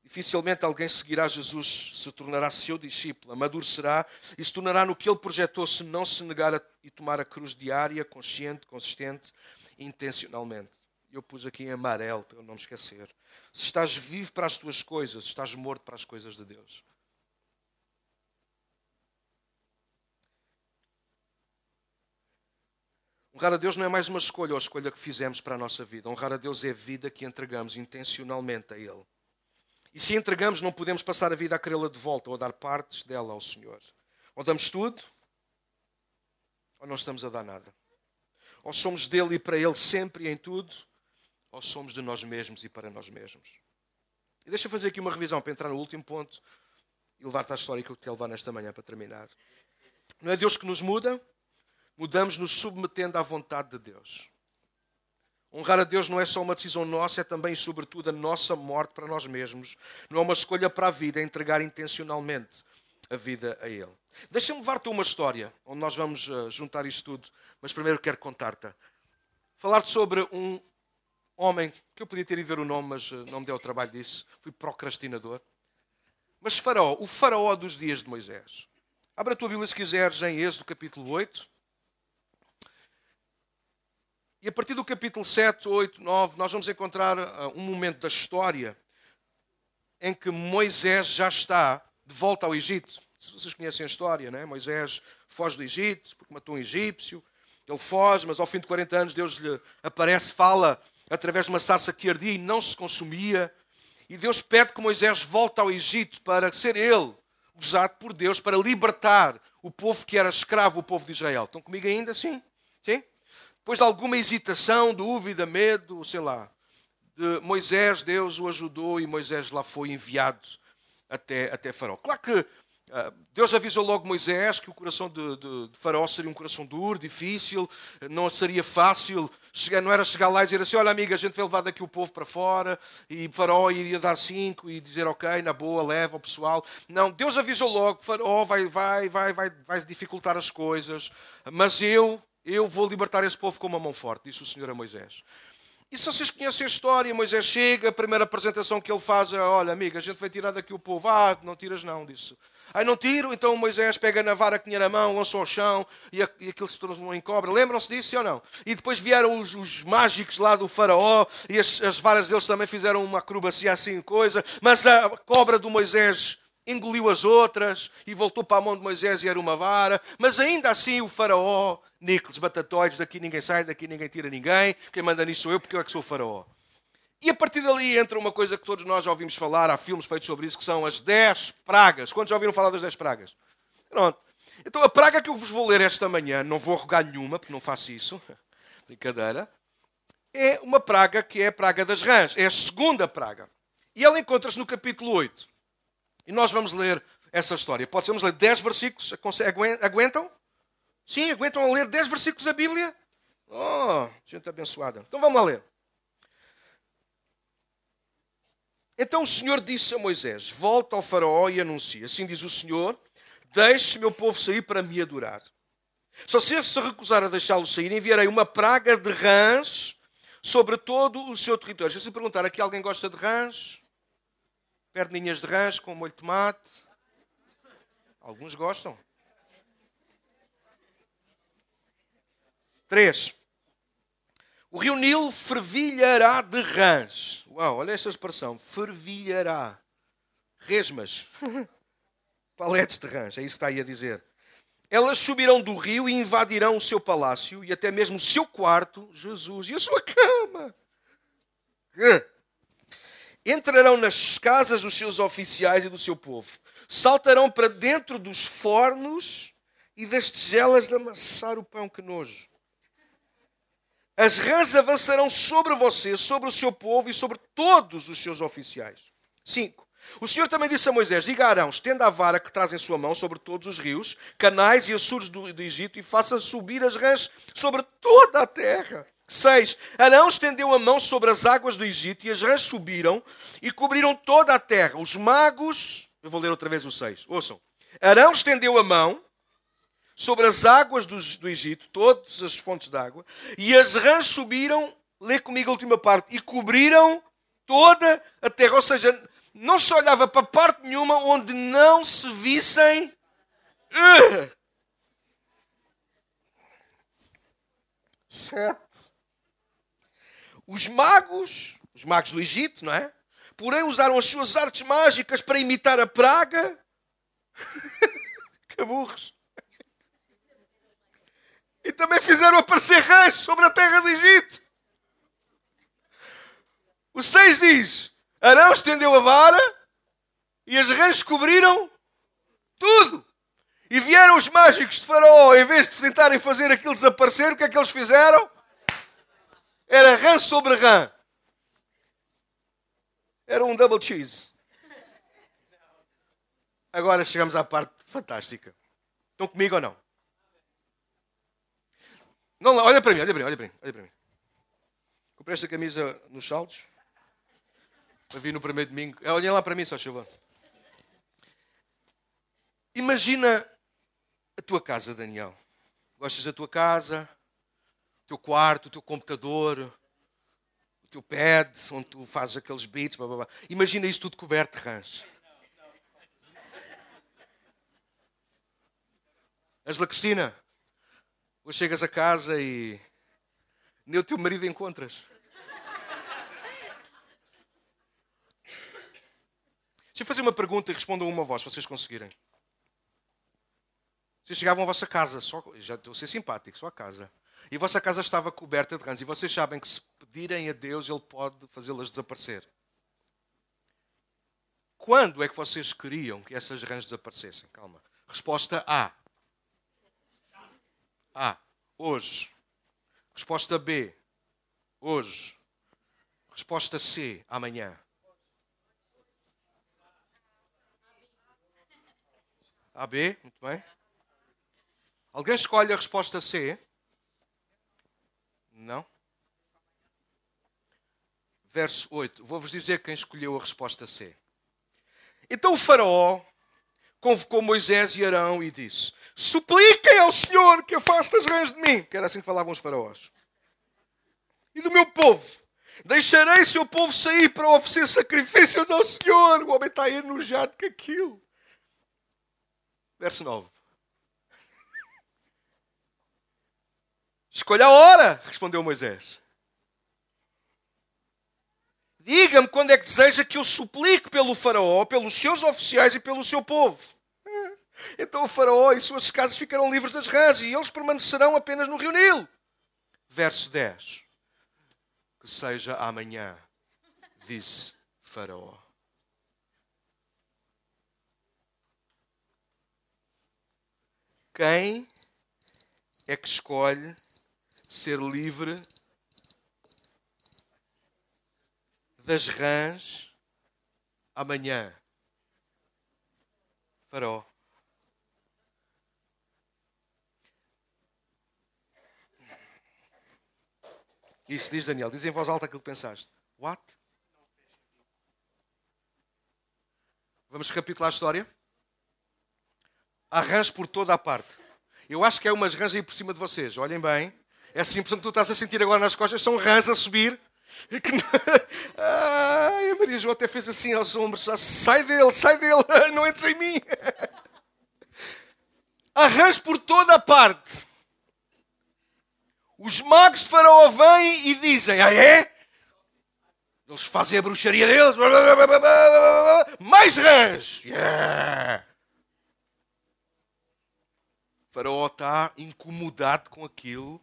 Dificilmente alguém seguirá Jesus, se tornará seu discípulo, amadurecerá e se tornará no que ele projetou se não se negar a, e tomar a cruz diária, consciente, consistente intencionalmente. Eu pus aqui em amarelo para eu não me esquecer. Se estás vivo para as tuas coisas, estás morto para as coisas de Deus. Honrar a Deus não é mais uma escolha ou a escolha que fizemos para a nossa vida. Honrar a Deus é a vida que entregamos intencionalmente a Ele. E se entregamos, não podemos passar a vida a querê-la de volta ou a dar partes dela ao Senhor. Ou damos tudo, ou não estamos a dar nada. Ou somos dele e para ele sempre e em tudo, ou somos de nós mesmos e para nós mesmos. E deixa eu fazer aqui uma revisão para entrar no último ponto e levar-te à história que eu te levar nesta manhã para terminar. Não é Deus que nos muda, mudamos nos submetendo à vontade de Deus. Honrar a Deus não é só uma decisão nossa, é também, sobretudo, a nossa morte para nós mesmos. Não é uma escolha para a vida, é entregar intencionalmente a vida a Ele. Deixa-me levar-te uma história, onde nós vamos uh, juntar isto tudo, mas primeiro quero contar-te. Falar-te sobre um homem, que eu podia ter ido ver o nome, mas uh, não me deu o trabalho disso. Fui procrastinador. Mas Faraó, o Faraó dos dias de Moisés. Abra a tua Bíblia se quiseres em Êxodo capítulo 8. E a partir do capítulo 7, 8, 9, nós vamos encontrar uh, um momento da história em que Moisés já está de volta ao Egito. Se vocês conhecem a história, né? Moisés foge do Egito porque matou um egípcio. Ele foge, mas ao fim de 40 anos Deus lhe aparece, fala através de uma sarça que ardia e não se consumia. E Deus pede que Moisés volte ao Egito para ser ele usado por Deus para libertar o povo que era escravo, o povo de Israel. Estão comigo ainda? Sim? Sim? Depois de alguma hesitação, dúvida, medo, sei lá, de Moisés, Deus o ajudou e Moisés lá foi enviado até, até Faraó. Claro que ah, Deus avisou logo Moisés que o coração de, de, de, Faraó seria um coração duro, difícil, não seria fácil. Chegar, não era chegar lá e dizer assim: Olha, amiga, a gente vai levar daqui o povo para fora. E Faraó iria dar cinco e dizer: Ok, na boa, leva o pessoal. Não, Deus avisou logo: Faraó vai, vai, vai, vai, vai dificultar as coisas, mas eu, eu vou libertar esse povo com uma mão forte, disse o Senhor a Moisés. E se vocês conhecem a história, Moisés chega, a primeira apresentação que ele faz é: Olha, amiga, a gente vai tirar daqui o povo. Ah, não tiras, não, disse. Aí não tiro, então Moisés pega na vara que tinha na mão, lançou ao chão e, aquilo se transformou em cobra. Lembram-se disso, ou não? E depois vieram os, os mágicos lá do faraó e as, as, varas deles também fizeram uma acrobacia assim, coisa. Mas a cobra do Moisés engoliu as outras e voltou para a mão de Moisés e era uma vara. Mas ainda assim o faraó, Nicolas, batatóides, daqui ninguém sai, daqui ninguém tira ninguém. Quem manda nisso sou eu, porque eu é que sou o faraó. E a partir dali entra uma coisa que todos nós já ouvimos falar, há filmes feitos sobre isso, que são as 10 pragas. Quantos já ouviram falar das 10 pragas? Pronto. Então a praga que eu vos vou ler esta manhã, não vou rogar nenhuma, porque não faço isso, brincadeira, é uma praga que é a praga das rãs. É a segunda praga. E ela encontra-se no capítulo 8. E nós vamos ler essa história. Pode ser, ler 10 versículos. Aguentam? Sim, aguentam a ler 10 versículos da Bíblia? Oh, gente abençoada. Então vamos lá ler. Então o Senhor disse a Moisés: Volta ao Faraó e anuncia. Assim diz o Senhor: Deixe meu povo sair para me adorar. Se você se recusar a deixá-lo sair, enviarei uma praga de rãs sobre todo o seu território. Se perguntar aqui, alguém gosta de rãs? Perninhas de rãs com molho de tomate? Alguns gostam. Três. O rio Nilo fervilhará de rãs. Uau, olha esta expressão. Fervilhará. Resmas. Paletes de rãs, é isso que está aí a dizer. Elas subirão do rio e invadirão o seu palácio e até mesmo o seu quarto, Jesus, e a sua cama. Entrarão nas casas dos seus oficiais e do seu povo. Saltarão para dentro dos fornos e das tigelas de amassar o pão. Que nojo. As rãs avançarão sobre você, sobre o seu povo e sobre todos os seus oficiais. 5. O Senhor também disse a Moisés: Diga a Arão, estenda a vara que traz em sua mão sobre todos os rios, canais e açudes do, do Egito e faça subir as rãs sobre toda a terra. 6. Arão estendeu a mão sobre as águas do Egito e as rãs subiram e cobriram toda a terra. Os magos. Eu vou ler outra vez o 6. Ouçam. Arão estendeu a mão sobre as águas do, do Egito, todas as fontes de água, e as rãs subiram, lê comigo a última parte, e cobriram toda a terra. Ou seja, não se olhava para parte nenhuma onde não se vissem. Uh! Sete. Os magos, os magos do Egito, não é? Porém, usaram as suas artes mágicas para imitar a praga. que burros. E também fizeram aparecer rãs sobre a terra do Egito. O 6 diz: Arão estendeu a vara E as rãs cobriram tudo. E vieram os mágicos de Faraó, em vez de tentarem fazer aquilo desaparecer, o que é que eles fizeram? Era rã sobre rã. Era um double cheese. Agora chegamos à parte fantástica. Estão comigo ou não? Não, olha para mim, olha para mim, olha para mim. Olha para mim. Comprei esta camisa nos saldos. Para vir no primeiro domingo. É, olhem lá para mim, só chuva. Imagina a tua casa, Daniel. Gostas da tua casa? Teu quarto, o teu computador, o teu pad, onde tu fazes aqueles beats, blá, blá, blá. Imagina isso tudo coberto de rãs. Angela Cristina, hoje chegas a casa e nem o teu marido encontras. Deixa eu fazer uma pergunta e respondam uma voz, se vocês conseguirem. Vocês chegavam à vossa casa, só, já estou a ser simpático, só a casa. E vossa casa estava coberta de rãs. E vocês sabem que se pedirem a Deus, Ele pode fazê-las desaparecer. Quando é que vocês queriam que essas rãs desaparecessem? Calma. Resposta A. A. Hoje. Resposta B. Hoje. Resposta C. Amanhã. A, B. Muito bem. Alguém escolhe a resposta C? Não? Verso 8. Vou-vos dizer quem escolheu a resposta C. Então o Faraó convocou Moisés e Arão e disse: Supliquem ao Senhor que afaste as rãs de mim. Que era assim que falavam os faraós. E do meu povo. Deixarei seu povo sair para oferecer sacrifícios ao Senhor. O homem está enojado com aquilo. Verso 9. Escolha a hora, respondeu Moisés. Diga-me quando é que deseja que eu suplique pelo Faraó, pelos seus oficiais e pelo seu povo. Então o Faraó e suas casas ficarão livres das rãs e eles permanecerão apenas no Rio Nilo. Verso 10. Que seja amanhã, disse Faraó. Quem é que escolhe ser livre das rãs amanhã? Faraó. Isso diz Daniel. Diz em voz alta aquilo que pensaste. What? Vamos recapitular a história? Rãs por toda a parte. Eu acho que é umas rãs aí por cima de vocês. Olhem bem. É assim, portanto, tu estás a sentir agora nas costas, são rãs a subir. Ai, a Maria João até fez assim aos ombros. Sai dele, sai dele, não entres em mim. Rãs por toda a parte. Os magos de Faraó vêm e dizem: Ah, é? Eles fazem a bruxaria deles. Mais rãs! Yeah! Faraó está incomodado com aquilo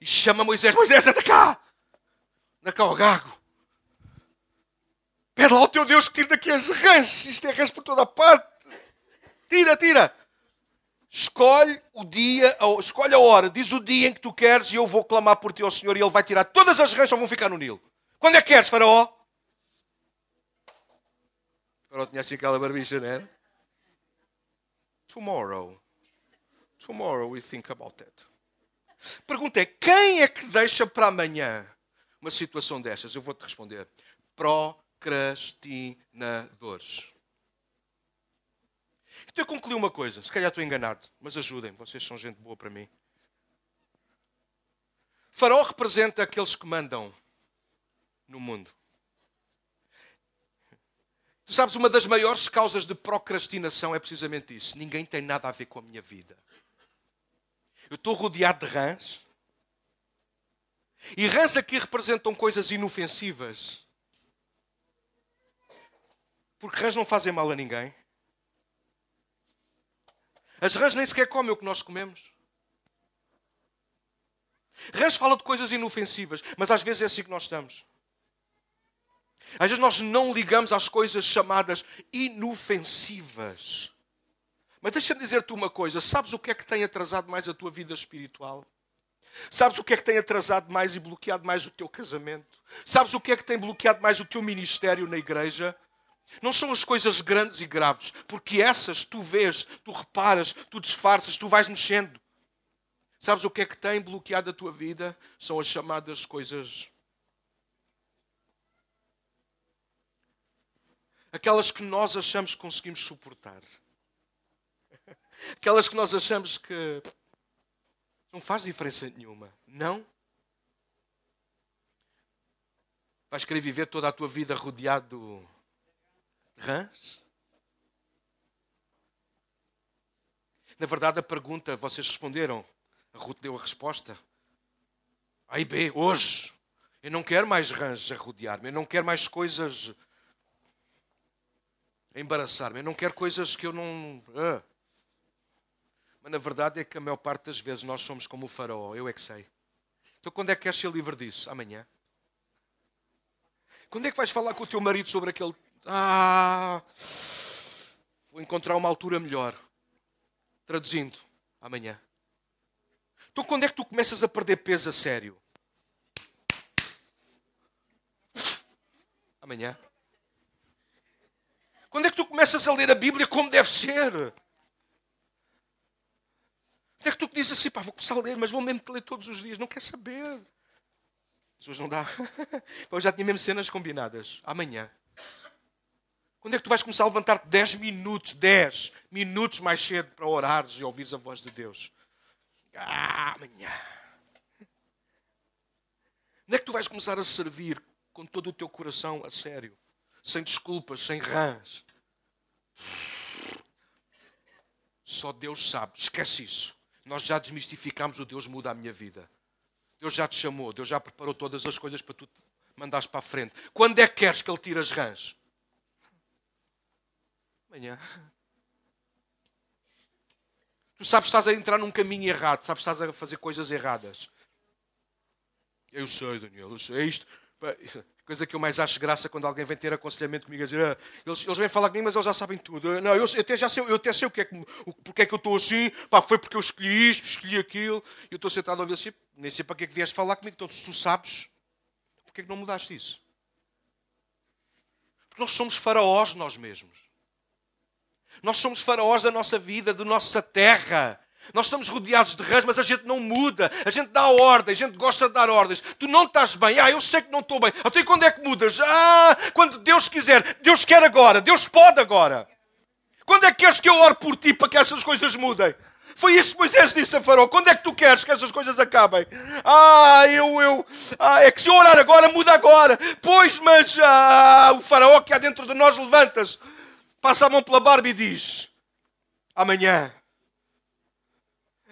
e chama Moisés: Moisés, anda cá! Anda cá, o gago! Pede lá ao teu Deus que tire daqui as rãs! Isto é rãs por toda a parte! Tira, tira! Escolhe o dia, escolhe a hora, diz o dia em que tu queres e eu vou clamar por ti ao Senhor e Ele vai tirar todas as rãs, só vão ficar no Nilo. Quando é que queres, Faraó? Faraó tinha assim aquela barbicha, não é? Tomorrow. Tomorrow we think about that. Pergunta é: quem é que deixa para amanhã uma situação destas? Eu vou-te responder: procrastinadores. Então eu concluí uma coisa, se calhar estou enganado, mas ajudem, vocês são gente boa para mim. Faraó representa aqueles que mandam no mundo. Tu sabes, uma das maiores causas de procrastinação é precisamente isso. Ninguém tem nada a ver com a minha vida. Eu estou rodeado de rãs. E rãs aqui representam coisas inofensivas. Porque rãs não fazem mal a ninguém. As rãs nem sequer comem o que nós comemos. Rãs fala de coisas inofensivas, mas às vezes é assim que nós estamos. Às vezes nós não ligamos às coisas chamadas inofensivas. Mas deixa-me dizer-te uma coisa: sabes o que é que tem atrasado mais a tua vida espiritual? Sabes o que é que tem atrasado mais e bloqueado mais o teu casamento? Sabes o que é que tem bloqueado mais o teu ministério na igreja? Não são as coisas grandes e graves, porque essas tu vês, tu reparas, tu disfarças, tu vais mexendo. Sabes o que é que tem bloqueado a tua vida? São as chamadas coisas. Aquelas que nós achamos que conseguimos suportar. Aquelas que nós achamos que não faz diferença nenhuma. Não. Vais querer viver toda a tua vida rodeado de rãs? Na verdade, a pergunta, vocês responderam. A Ruth deu a resposta. A e B, hoje. Eu não quero mais rãs a rodear-me. Eu não quero mais coisas a embaraçar-me. Eu não quero coisas que eu não. Ah. Mas na verdade é que a maior parte das vezes nós somos como o faraó, eu é que sei. Então quando é que queres ser livre disso? Amanhã. Quando é que vais falar com o teu marido sobre aquele. Ah! Vou encontrar uma altura melhor. Traduzindo, amanhã. Então quando é que tu começas a perder peso a sério? Amanhã. Quando é que tu começas a ler a Bíblia como deve ser? Até que tu dizes assim, pá, vou começar a ler, mas vou mesmo ler todos os dias. Não quer saber. Hoje não dá. Eu já tinha mesmo cenas combinadas. Amanhã. Quando é que tu vais começar a levantar-te 10 minutos, 10 minutos mais cedo para orares e ouvires a voz de Deus? Ah, amanhã. Quando é que tu vais começar a servir com todo o teu coração a sério? Sem desculpas, sem rãs. Só Deus sabe. Esquece isso. Nós já desmistificamos o Deus muda a minha vida. Deus já te chamou, Deus já preparou todas as coisas para tu mandares para a frente. Quando é que queres que Ele tire as rãs? Amanhã. Tu sabes que estás a entrar num caminho errado, sabes que estás a fazer coisas erradas. Eu sei, Daniel, eu sei. É isto coisa que eu mais acho graça quando alguém vem ter aconselhamento comigo a dizer ah, eles, eles vêm falar comigo, mas eles já sabem tudo. Não, eu, eu, até já sei, eu até sei o que é que, o, porque é que eu estou assim, pá, foi porque eu escolhi isto, escolhi aquilo, e eu estou sentado a ouvir assim, nem sei para que é que vieste falar comigo, então se tu sabes, porque é que não mudaste isso? Porque nós somos faraós nós mesmos. Nós somos faraós da nossa vida, da nossa terra. Nós estamos rodeados de rãs, mas a gente não muda. A gente dá ordem, a gente gosta de dar ordens. Tu não estás bem. Ah, eu sei que não estou bem. Até quando é que mudas? Ah, quando Deus quiser. Deus quer agora. Deus pode agora. Quando é que queres que eu ore por ti para que essas coisas mudem? Foi isso que Moisés disse a Faraó. Quando é que tu queres que essas coisas acabem? Ah, eu, eu. Ah, é que se eu orar agora, muda agora. Pois, mas ah, o Faraó que há dentro de nós levanta-se, passa a mão pela barba e diz: Amanhã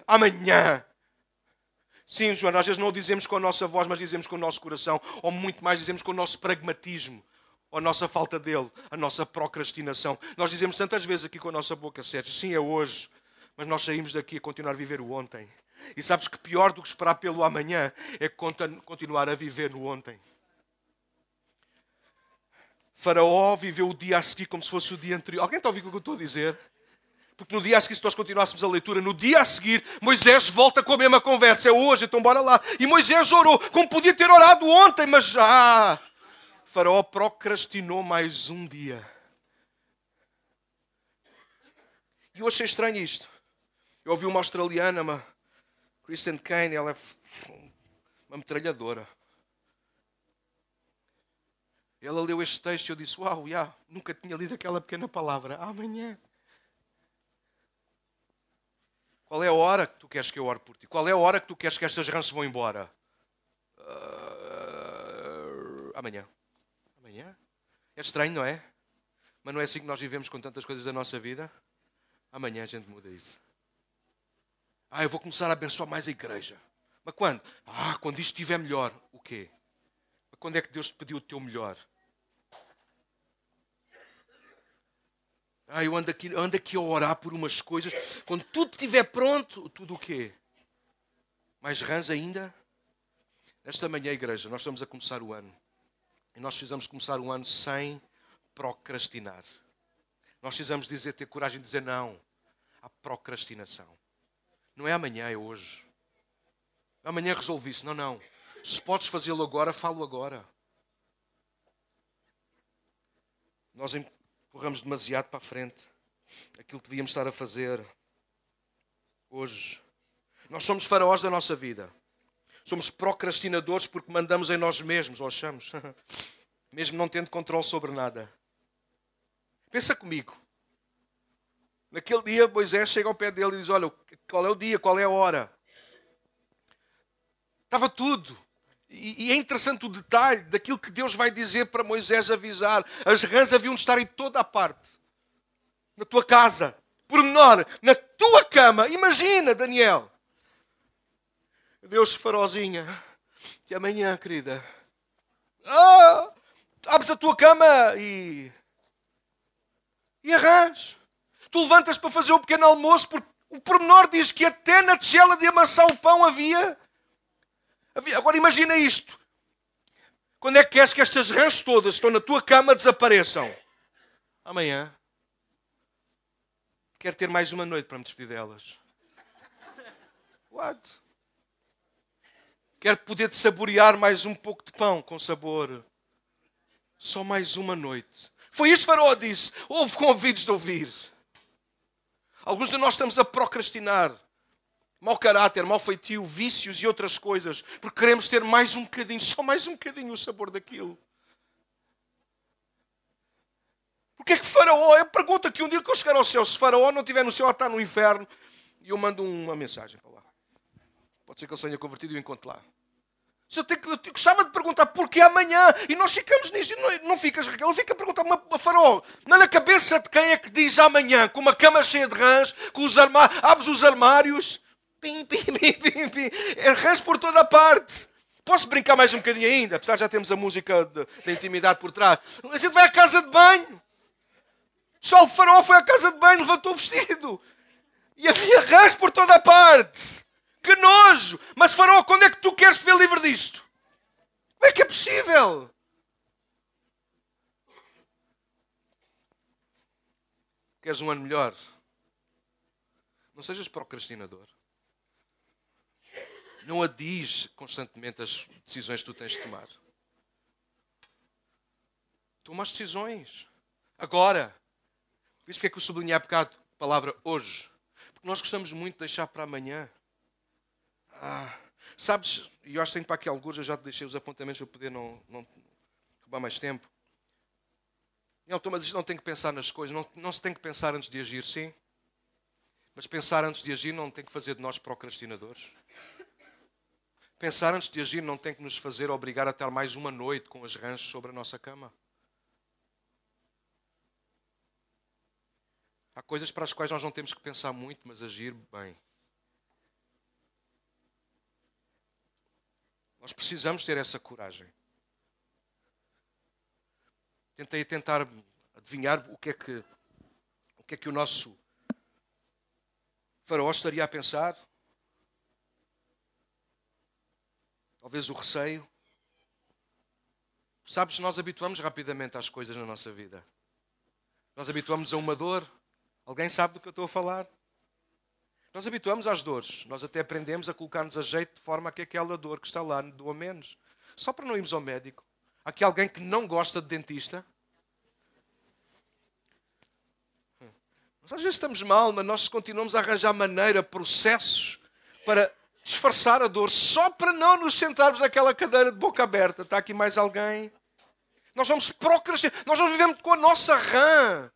amanhã. Sim, João, às vezes não o dizemos com a nossa voz, mas dizemos com o nosso coração, ou muito mais dizemos com o nosso pragmatismo, ou a nossa falta dele, a nossa procrastinação. Nós dizemos tantas vezes aqui com a nossa boca certa, sim, é hoje, mas nós saímos daqui a continuar a viver o ontem. E sabes que pior do que esperar pelo amanhã é continuar a viver no ontem. Faraó viveu o dia a seguir como se fosse o dia anterior. Alguém está a ouvir o que eu estou a dizer? Porque no dia a seguir, se nós continuássemos a leitura, no dia a seguir, Moisés volta com a mesma conversa. É hoje, então bora lá. E Moisés orou, como podia ter orado ontem, mas já. Faraó procrastinou mais um dia. E eu achei estranho isto. Eu ouvi uma australiana, uma Kristen Kane, ela é uma metralhadora. Ela leu este texto e eu disse: Uau, nunca tinha lido aquela pequena palavra. Amanhã. Qual é a hora que tu queres que eu ore por ti? Qual é a hora que tu queres que estas rãs vão embora? Uh, amanhã. Amanhã? É estranho, não é? Mas não é assim que nós vivemos com tantas coisas da nossa vida? Amanhã a gente muda isso. Ah, eu vou começar a abençoar mais a igreja. Mas quando? Ah, quando isto estiver melhor. O quê? Mas quando é que Deus te pediu o teu melhor? Ah, eu ando aqui, ando aqui a orar por umas coisas. Quando tudo estiver pronto, tudo o quê? Mais rãs ainda? Esta manhã, igreja, nós estamos a começar o ano. E nós precisamos começar o ano sem procrastinar. Nós precisamos dizer, ter coragem de dizer não à procrastinação. Não é amanhã, é hoje. Amanhã resolvi isso. Não, não. Se podes fazê-lo agora, falo agora. Nós empurramos demasiado para a frente aquilo que devíamos estar a fazer hoje. Nós somos faraós da nossa vida. Somos procrastinadores porque mandamos em nós mesmos, ou achamos, mesmo não tendo controle sobre nada. Pensa comigo. Naquele dia, Moisés chega ao pé dele e diz: Olha, qual é o dia, qual é a hora? Estava tudo. E, é interessante o detalhe daquilo que Deus vai dizer para Moisés avisar. As rãs haviam de estar em toda a parte. Na tua casa, por menor, na tua cama. Imagina, Daniel. Deus farozinha. Até amanhã, querida. Ah, abres a tua cama e. E arrans. Tu levantas para fazer o pequeno almoço, porque o pormenor diz que até na tigela de amassar o pão havia. Agora imagina isto. Quando é que queres que estas rãs todas que estão na tua cama desapareçam? Amanhã. Quero ter mais uma noite para me despedir delas. What? Quero poder saborear mais um pouco de pão com sabor. Só mais uma noite. Foi isso que Faraó disse. Houve convites de ouvir. Alguns de nós estamos a procrastinar. Mau caráter, mau feitio, vícios e outras coisas. Porque queremos ter mais um bocadinho, só mais um bocadinho o sabor daquilo. Porque é que Faraó, eu pergunto aqui um dia que eu chegar ao céu, se Faraó não estiver no céu, está no inferno, e eu mando uma mensagem para lá. Pode ser que ele tenha convertido e o encontre lá. Eu, tenho, eu gostava de perguntar porquê amanhã e nós ficamos nisto. Não, não ficas, Raquel, fica a perguntar uma farol. Não na cabeça de quem é que diz amanhã, com uma cama cheia de rãs, com os armários, abres os armários, pim, pim, pim, pim, pim, é rãs por toda a parte. Posso brincar mais um bocadinho ainda, apesar de já temos a música da intimidade por trás. A gente vai à casa de banho. Só o farol foi à casa de banho, levantou o vestido. E havia rãs por toda a parte. Que nojo! Mas Faraó, quando é que tu queres ver livre disto? Como é que é possível? Queres um ano melhor? Não sejas procrastinador. Não adies constantemente as decisões que tu tens de tomar. Toma as decisões. Agora. Por isso é que eu sublinhei há bocado a palavra hoje. Porque nós gostamos muito de deixar para amanhã. Ah, sabes, e eu acho que tenho para aqui alguns, eu já te deixei os apontamentos para poder não, não roubar mais tempo. Não, mas isto não tem que pensar nas coisas, não, não se tem que pensar antes de agir, sim. Mas pensar antes de agir não tem que fazer de nós procrastinadores. Pensar antes de agir não tem que nos fazer obrigar a estar mais uma noite com as rãs sobre a nossa cama. Há coisas para as quais nós não temos que pensar muito, mas agir bem. Nós precisamos ter essa coragem. Tentei tentar adivinhar o que é que o que é que o nosso faraó estaria a pensar. Talvez o receio. Sabes, nós habituamos rapidamente às coisas na nossa vida. Nós habituamos a uma dor. Alguém sabe do que eu estou a falar? Nós habituamos às dores, nós até aprendemos a colocar-nos a jeito de forma que aquela dor que está lá doa menos. Só para não irmos ao médico. Há aqui alguém que não gosta de dentista? Nós às vezes estamos mal, mas nós continuamos a arranjar maneira, processos para disfarçar a dor, só para não nos sentarmos naquela cadeira de boca aberta. Está aqui mais alguém? Nós vamos procrastinar, nós não vivemos com a nossa rã.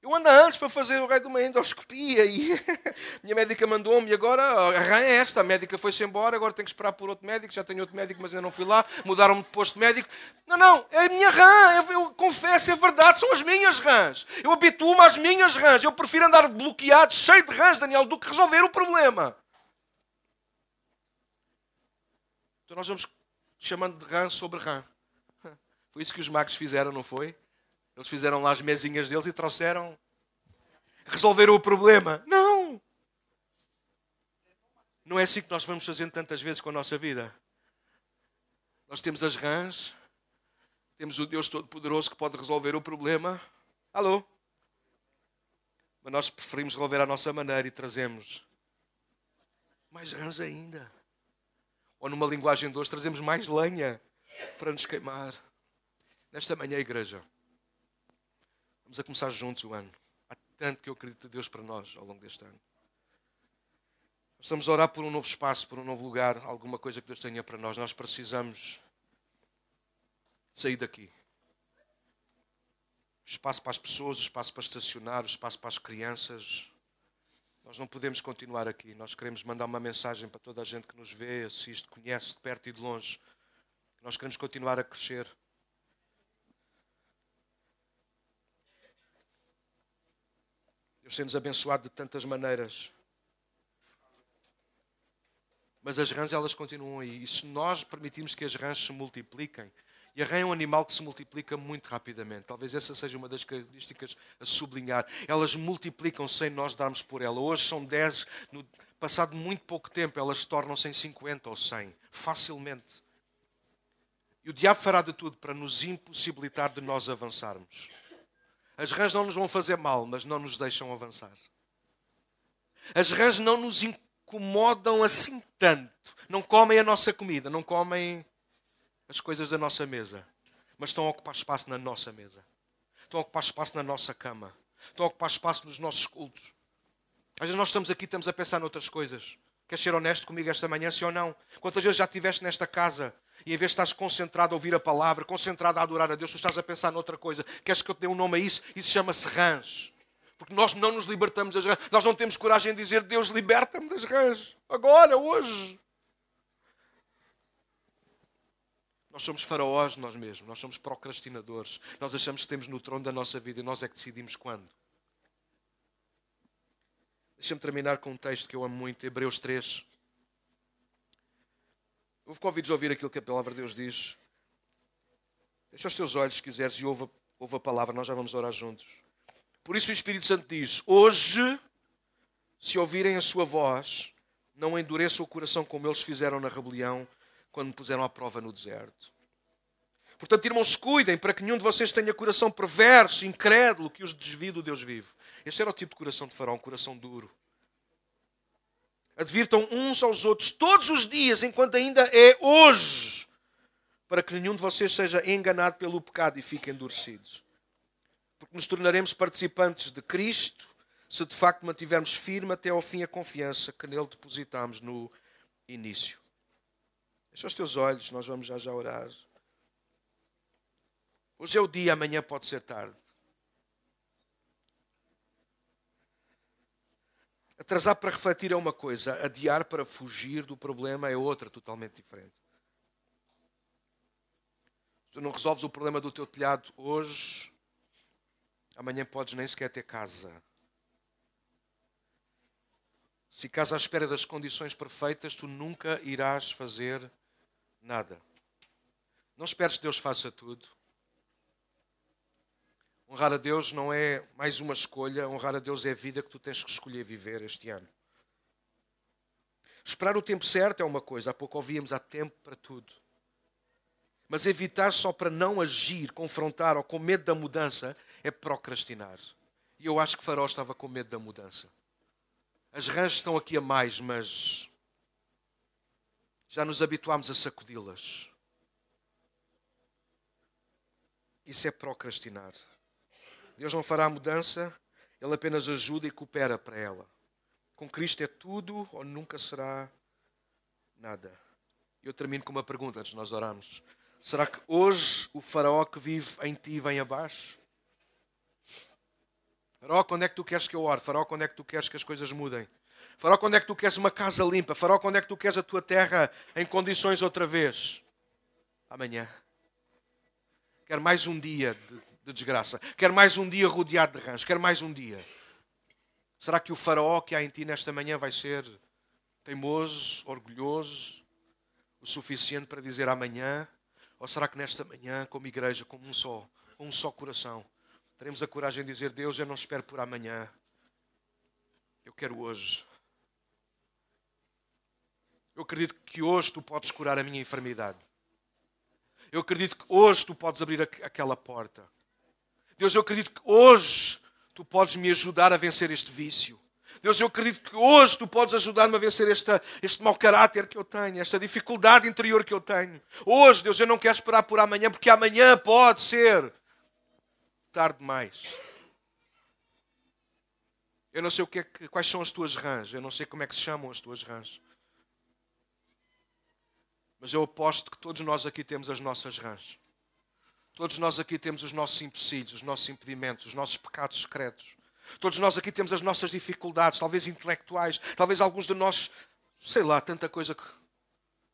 Eu ando antes para fazer o rei de uma endoscopia e minha médica mandou-me agora a rã é esta. A médica foi-se embora, agora tenho que esperar por outro médico. Já tenho outro médico, mas eu não fui lá. Mudaram-me de posto médico. Não, não, é a minha rã. Eu, eu confesso, é verdade, são as minhas rãs. Eu habituo-me às minhas rãs. Eu prefiro andar bloqueado, cheio de rãs, Daniel, do que resolver o problema. Então nós vamos chamando de rã sobre rã. Foi isso que os magos fizeram, não foi? Eles fizeram lá as mesinhas deles e trouxeram. Resolveram o problema. Não! Não é assim que nós vamos fazendo tantas vezes com a nossa vida. Nós temos as rãs, Temos o Deus Todo-Poderoso que pode resolver o problema. Alô? Mas nós preferimos resolver à nossa maneira e trazemos mais rãs ainda. Ou numa linguagem de hoje, trazemos mais lenha para nos queimar. Nesta manhã, igreja, vamos a começar juntos o ano. Há tanto que eu acredito em Deus para nós ao longo deste ano. Estamos a orar por um novo espaço, por um novo lugar, alguma coisa que Deus tenha para nós. Nós precisamos sair daqui. Espaço para as pessoas, espaço para estacionar, espaço para as crianças. Nós não podemos continuar aqui. Nós queremos mandar uma mensagem para toda a gente que nos vê, assiste, conhece de perto e de longe. Nós queremos continuar a crescer. Deus tem-nos abençoado de tantas maneiras. Mas as rãs, elas continuam aí. E se nós permitirmos que as rãs se multipliquem, e a rã é um animal que se multiplica muito rapidamente. Talvez essa seja uma das características a sublinhar. Elas multiplicam sem nós darmos por ela. Hoje são 10, no passado muito pouco tempo, elas se tornam-se em 50 ou 100, facilmente. E o diabo fará de tudo para nos impossibilitar de nós avançarmos. As rãs não nos vão fazer mal, mas não nos deixam avançar. As rãs não nos incomodam assim tanto. Não comem a nossa comida, não comem as coisas da nossa mesa, mas estão a ocupar espaço na nossa mesa. Estão a ocupar espaço na nossa cama. Estão a ocupar espaço nos nossos cultos. Às vezes nós estamos aqui estamos a pensar noutras coisas. Queres ser honesto comigo esta manhã, sim ou não? Quantas vezes já estiveste nesta casa e em vez de estás concentrado a ouvir a palavra, concentrado a adorar a Deus, tu estás a pensar noutra coisa. Queres que eu te dê um nome a isso? Isso chama-se rãs. Porque nós não nos libertamos das rãs. Nós não temos coragem de dizer, Deus, liberta-me das rãs. Agora, hoje. Nós somos faraós nós mesmos. Nós somos procrastinadores. Nós achamos que temos no trono da nossa vida e nós é que decidimos quando. Deixa-me terminar com um texto que eu amo muito, Hebreus 3. Eu convido a ouvir aquilo que a palavra de Deus diz. Deixa os teus olhos, se quiseres, e ouve, ouve a palavra, nós já vamos orar juntos. Por isso o Espírito Santo diz: Hoje, se ouvirem a sua voz, não endureçam o coração como eles fizeram na rebelião, quando me puseram à prova no deserto. Portanto, irmãos, cuidem para que nenhum de vocês tenha coração perverso, incrédulo, que os desvie do Deus vivo. Este era o tipo de coração de Faraó, um coração duro. Advirtam uns aos outros todos os dias, enquanto ainda é hoje, para que nenhum de vocês seja enganado pelo pecado e fique endurecidos. Porque nos tornaremos participantes de Cristo se de facto mantivermos firme até ao fim a confiança que nele depositamos no início. Fecha os teus olhos, nós vamos já já orar. Hoje é o dia, amanhã pode ser tarde. Atrasar para refletir é uma coisa, adiar para fugir do problema é outra, totalmente diferente. Se tu não resolves o problema do teu telhado hoje, amanhã podes nem sequer ter casa. Se ficas à espera das condições perfeitas, tu nunca irás fazer nada. Não esperes que Deus faça tudo. Honrar a Deus não é mais uma escolha, honrar a Deus é a vida que tu tens que escolher viver este ano. Esperar o tempo certo é uma coisa, há pouco ouvíamos, há tempo para tudo. Mas evitar só para não agir, confrontar ou com medo da mudança é procrastinar. E eu acho que Faraó estava com medo da mudança. As rãs estão aqui a mais, mas já nos habituámos a sacudi-las. Isso é procrastinar. Deus não fará mudança, Ele apenas ajuda e coopera para ela. Com Cristo é tudo ou nunca será nada. Eu termino com uma pergunta antes de nós orarmos. Será que hoje o faraó que vive em ti vem abaixo? Faraó, quando é que tu queres que eu ore? Faraó, quando é que tu queres que as coisas mudem? Faraó, quando é que tu queres uma casa limpa? Faraó, quando é que tu queres a tua terra em condições outra vez? Amanhã. Quero mais um dia de de desgraça. Quer mais um dia rodeado de rãs. Quer mais um dia. Será que o faraó que há em ti nesta manhã vai ser teimoso, orgulhoso, o suficiente para dizer amanhã? Ou será que nesta manhã, como igreja, como um só, com um só coração, teremos a coragem de dizer: Deus, eu não espero por amanhã, eu quero hoje. Eu acredito que hoje tu podes curar a minha enfermidade. Eu acredito que hoje tu podes abrir aquela porta. Deus, eu acredito que hoje tu podes me ajudar a vencer este vício. Deus, eu acredito que hoje tu podes ajudar-me a vencer esta, este mau caráter que eu tenho, esta dificuldade interior que eu tenho. Hoje, Deus, eu não quero esperar por amanhã, porque amanhã pode ser tarde demais. Eu não sei o que é que, quais são as tuas rãs, eu não sei como é que se chamam as tuas rãs. Mas eu aposto que todos nós aqui temos as nossas rãs. Todos nós aqui temos os nossos empecilhos, os nossos impedimentos, os nossos pecados secretos. Todos nós aqui temos as nossas dificuldades, talvez intelectuais, talvez alguns de nós, sei lá, tanta coisa que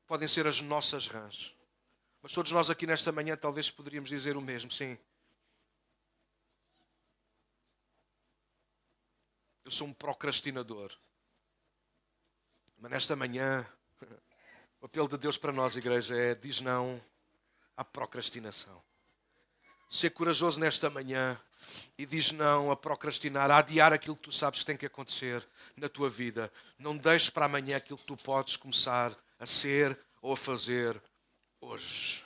podem ser as nossas rãs. Mas todos nós aqui nesta manhã talvez poderíamos dizer o mesmo, sim. Eu sou um procrastinador. Mas nesta manhã, o apelo de Deus para nós, igreja, é diz não à procrastinação. Ser corajoso nesta manhã e diz não a procrastinar, a adiar aquilo que tu sabes que tem que acontecer na tua vida. Não deixes para amanhã aquilo que tu podes começar a ser ou a fazer hoje.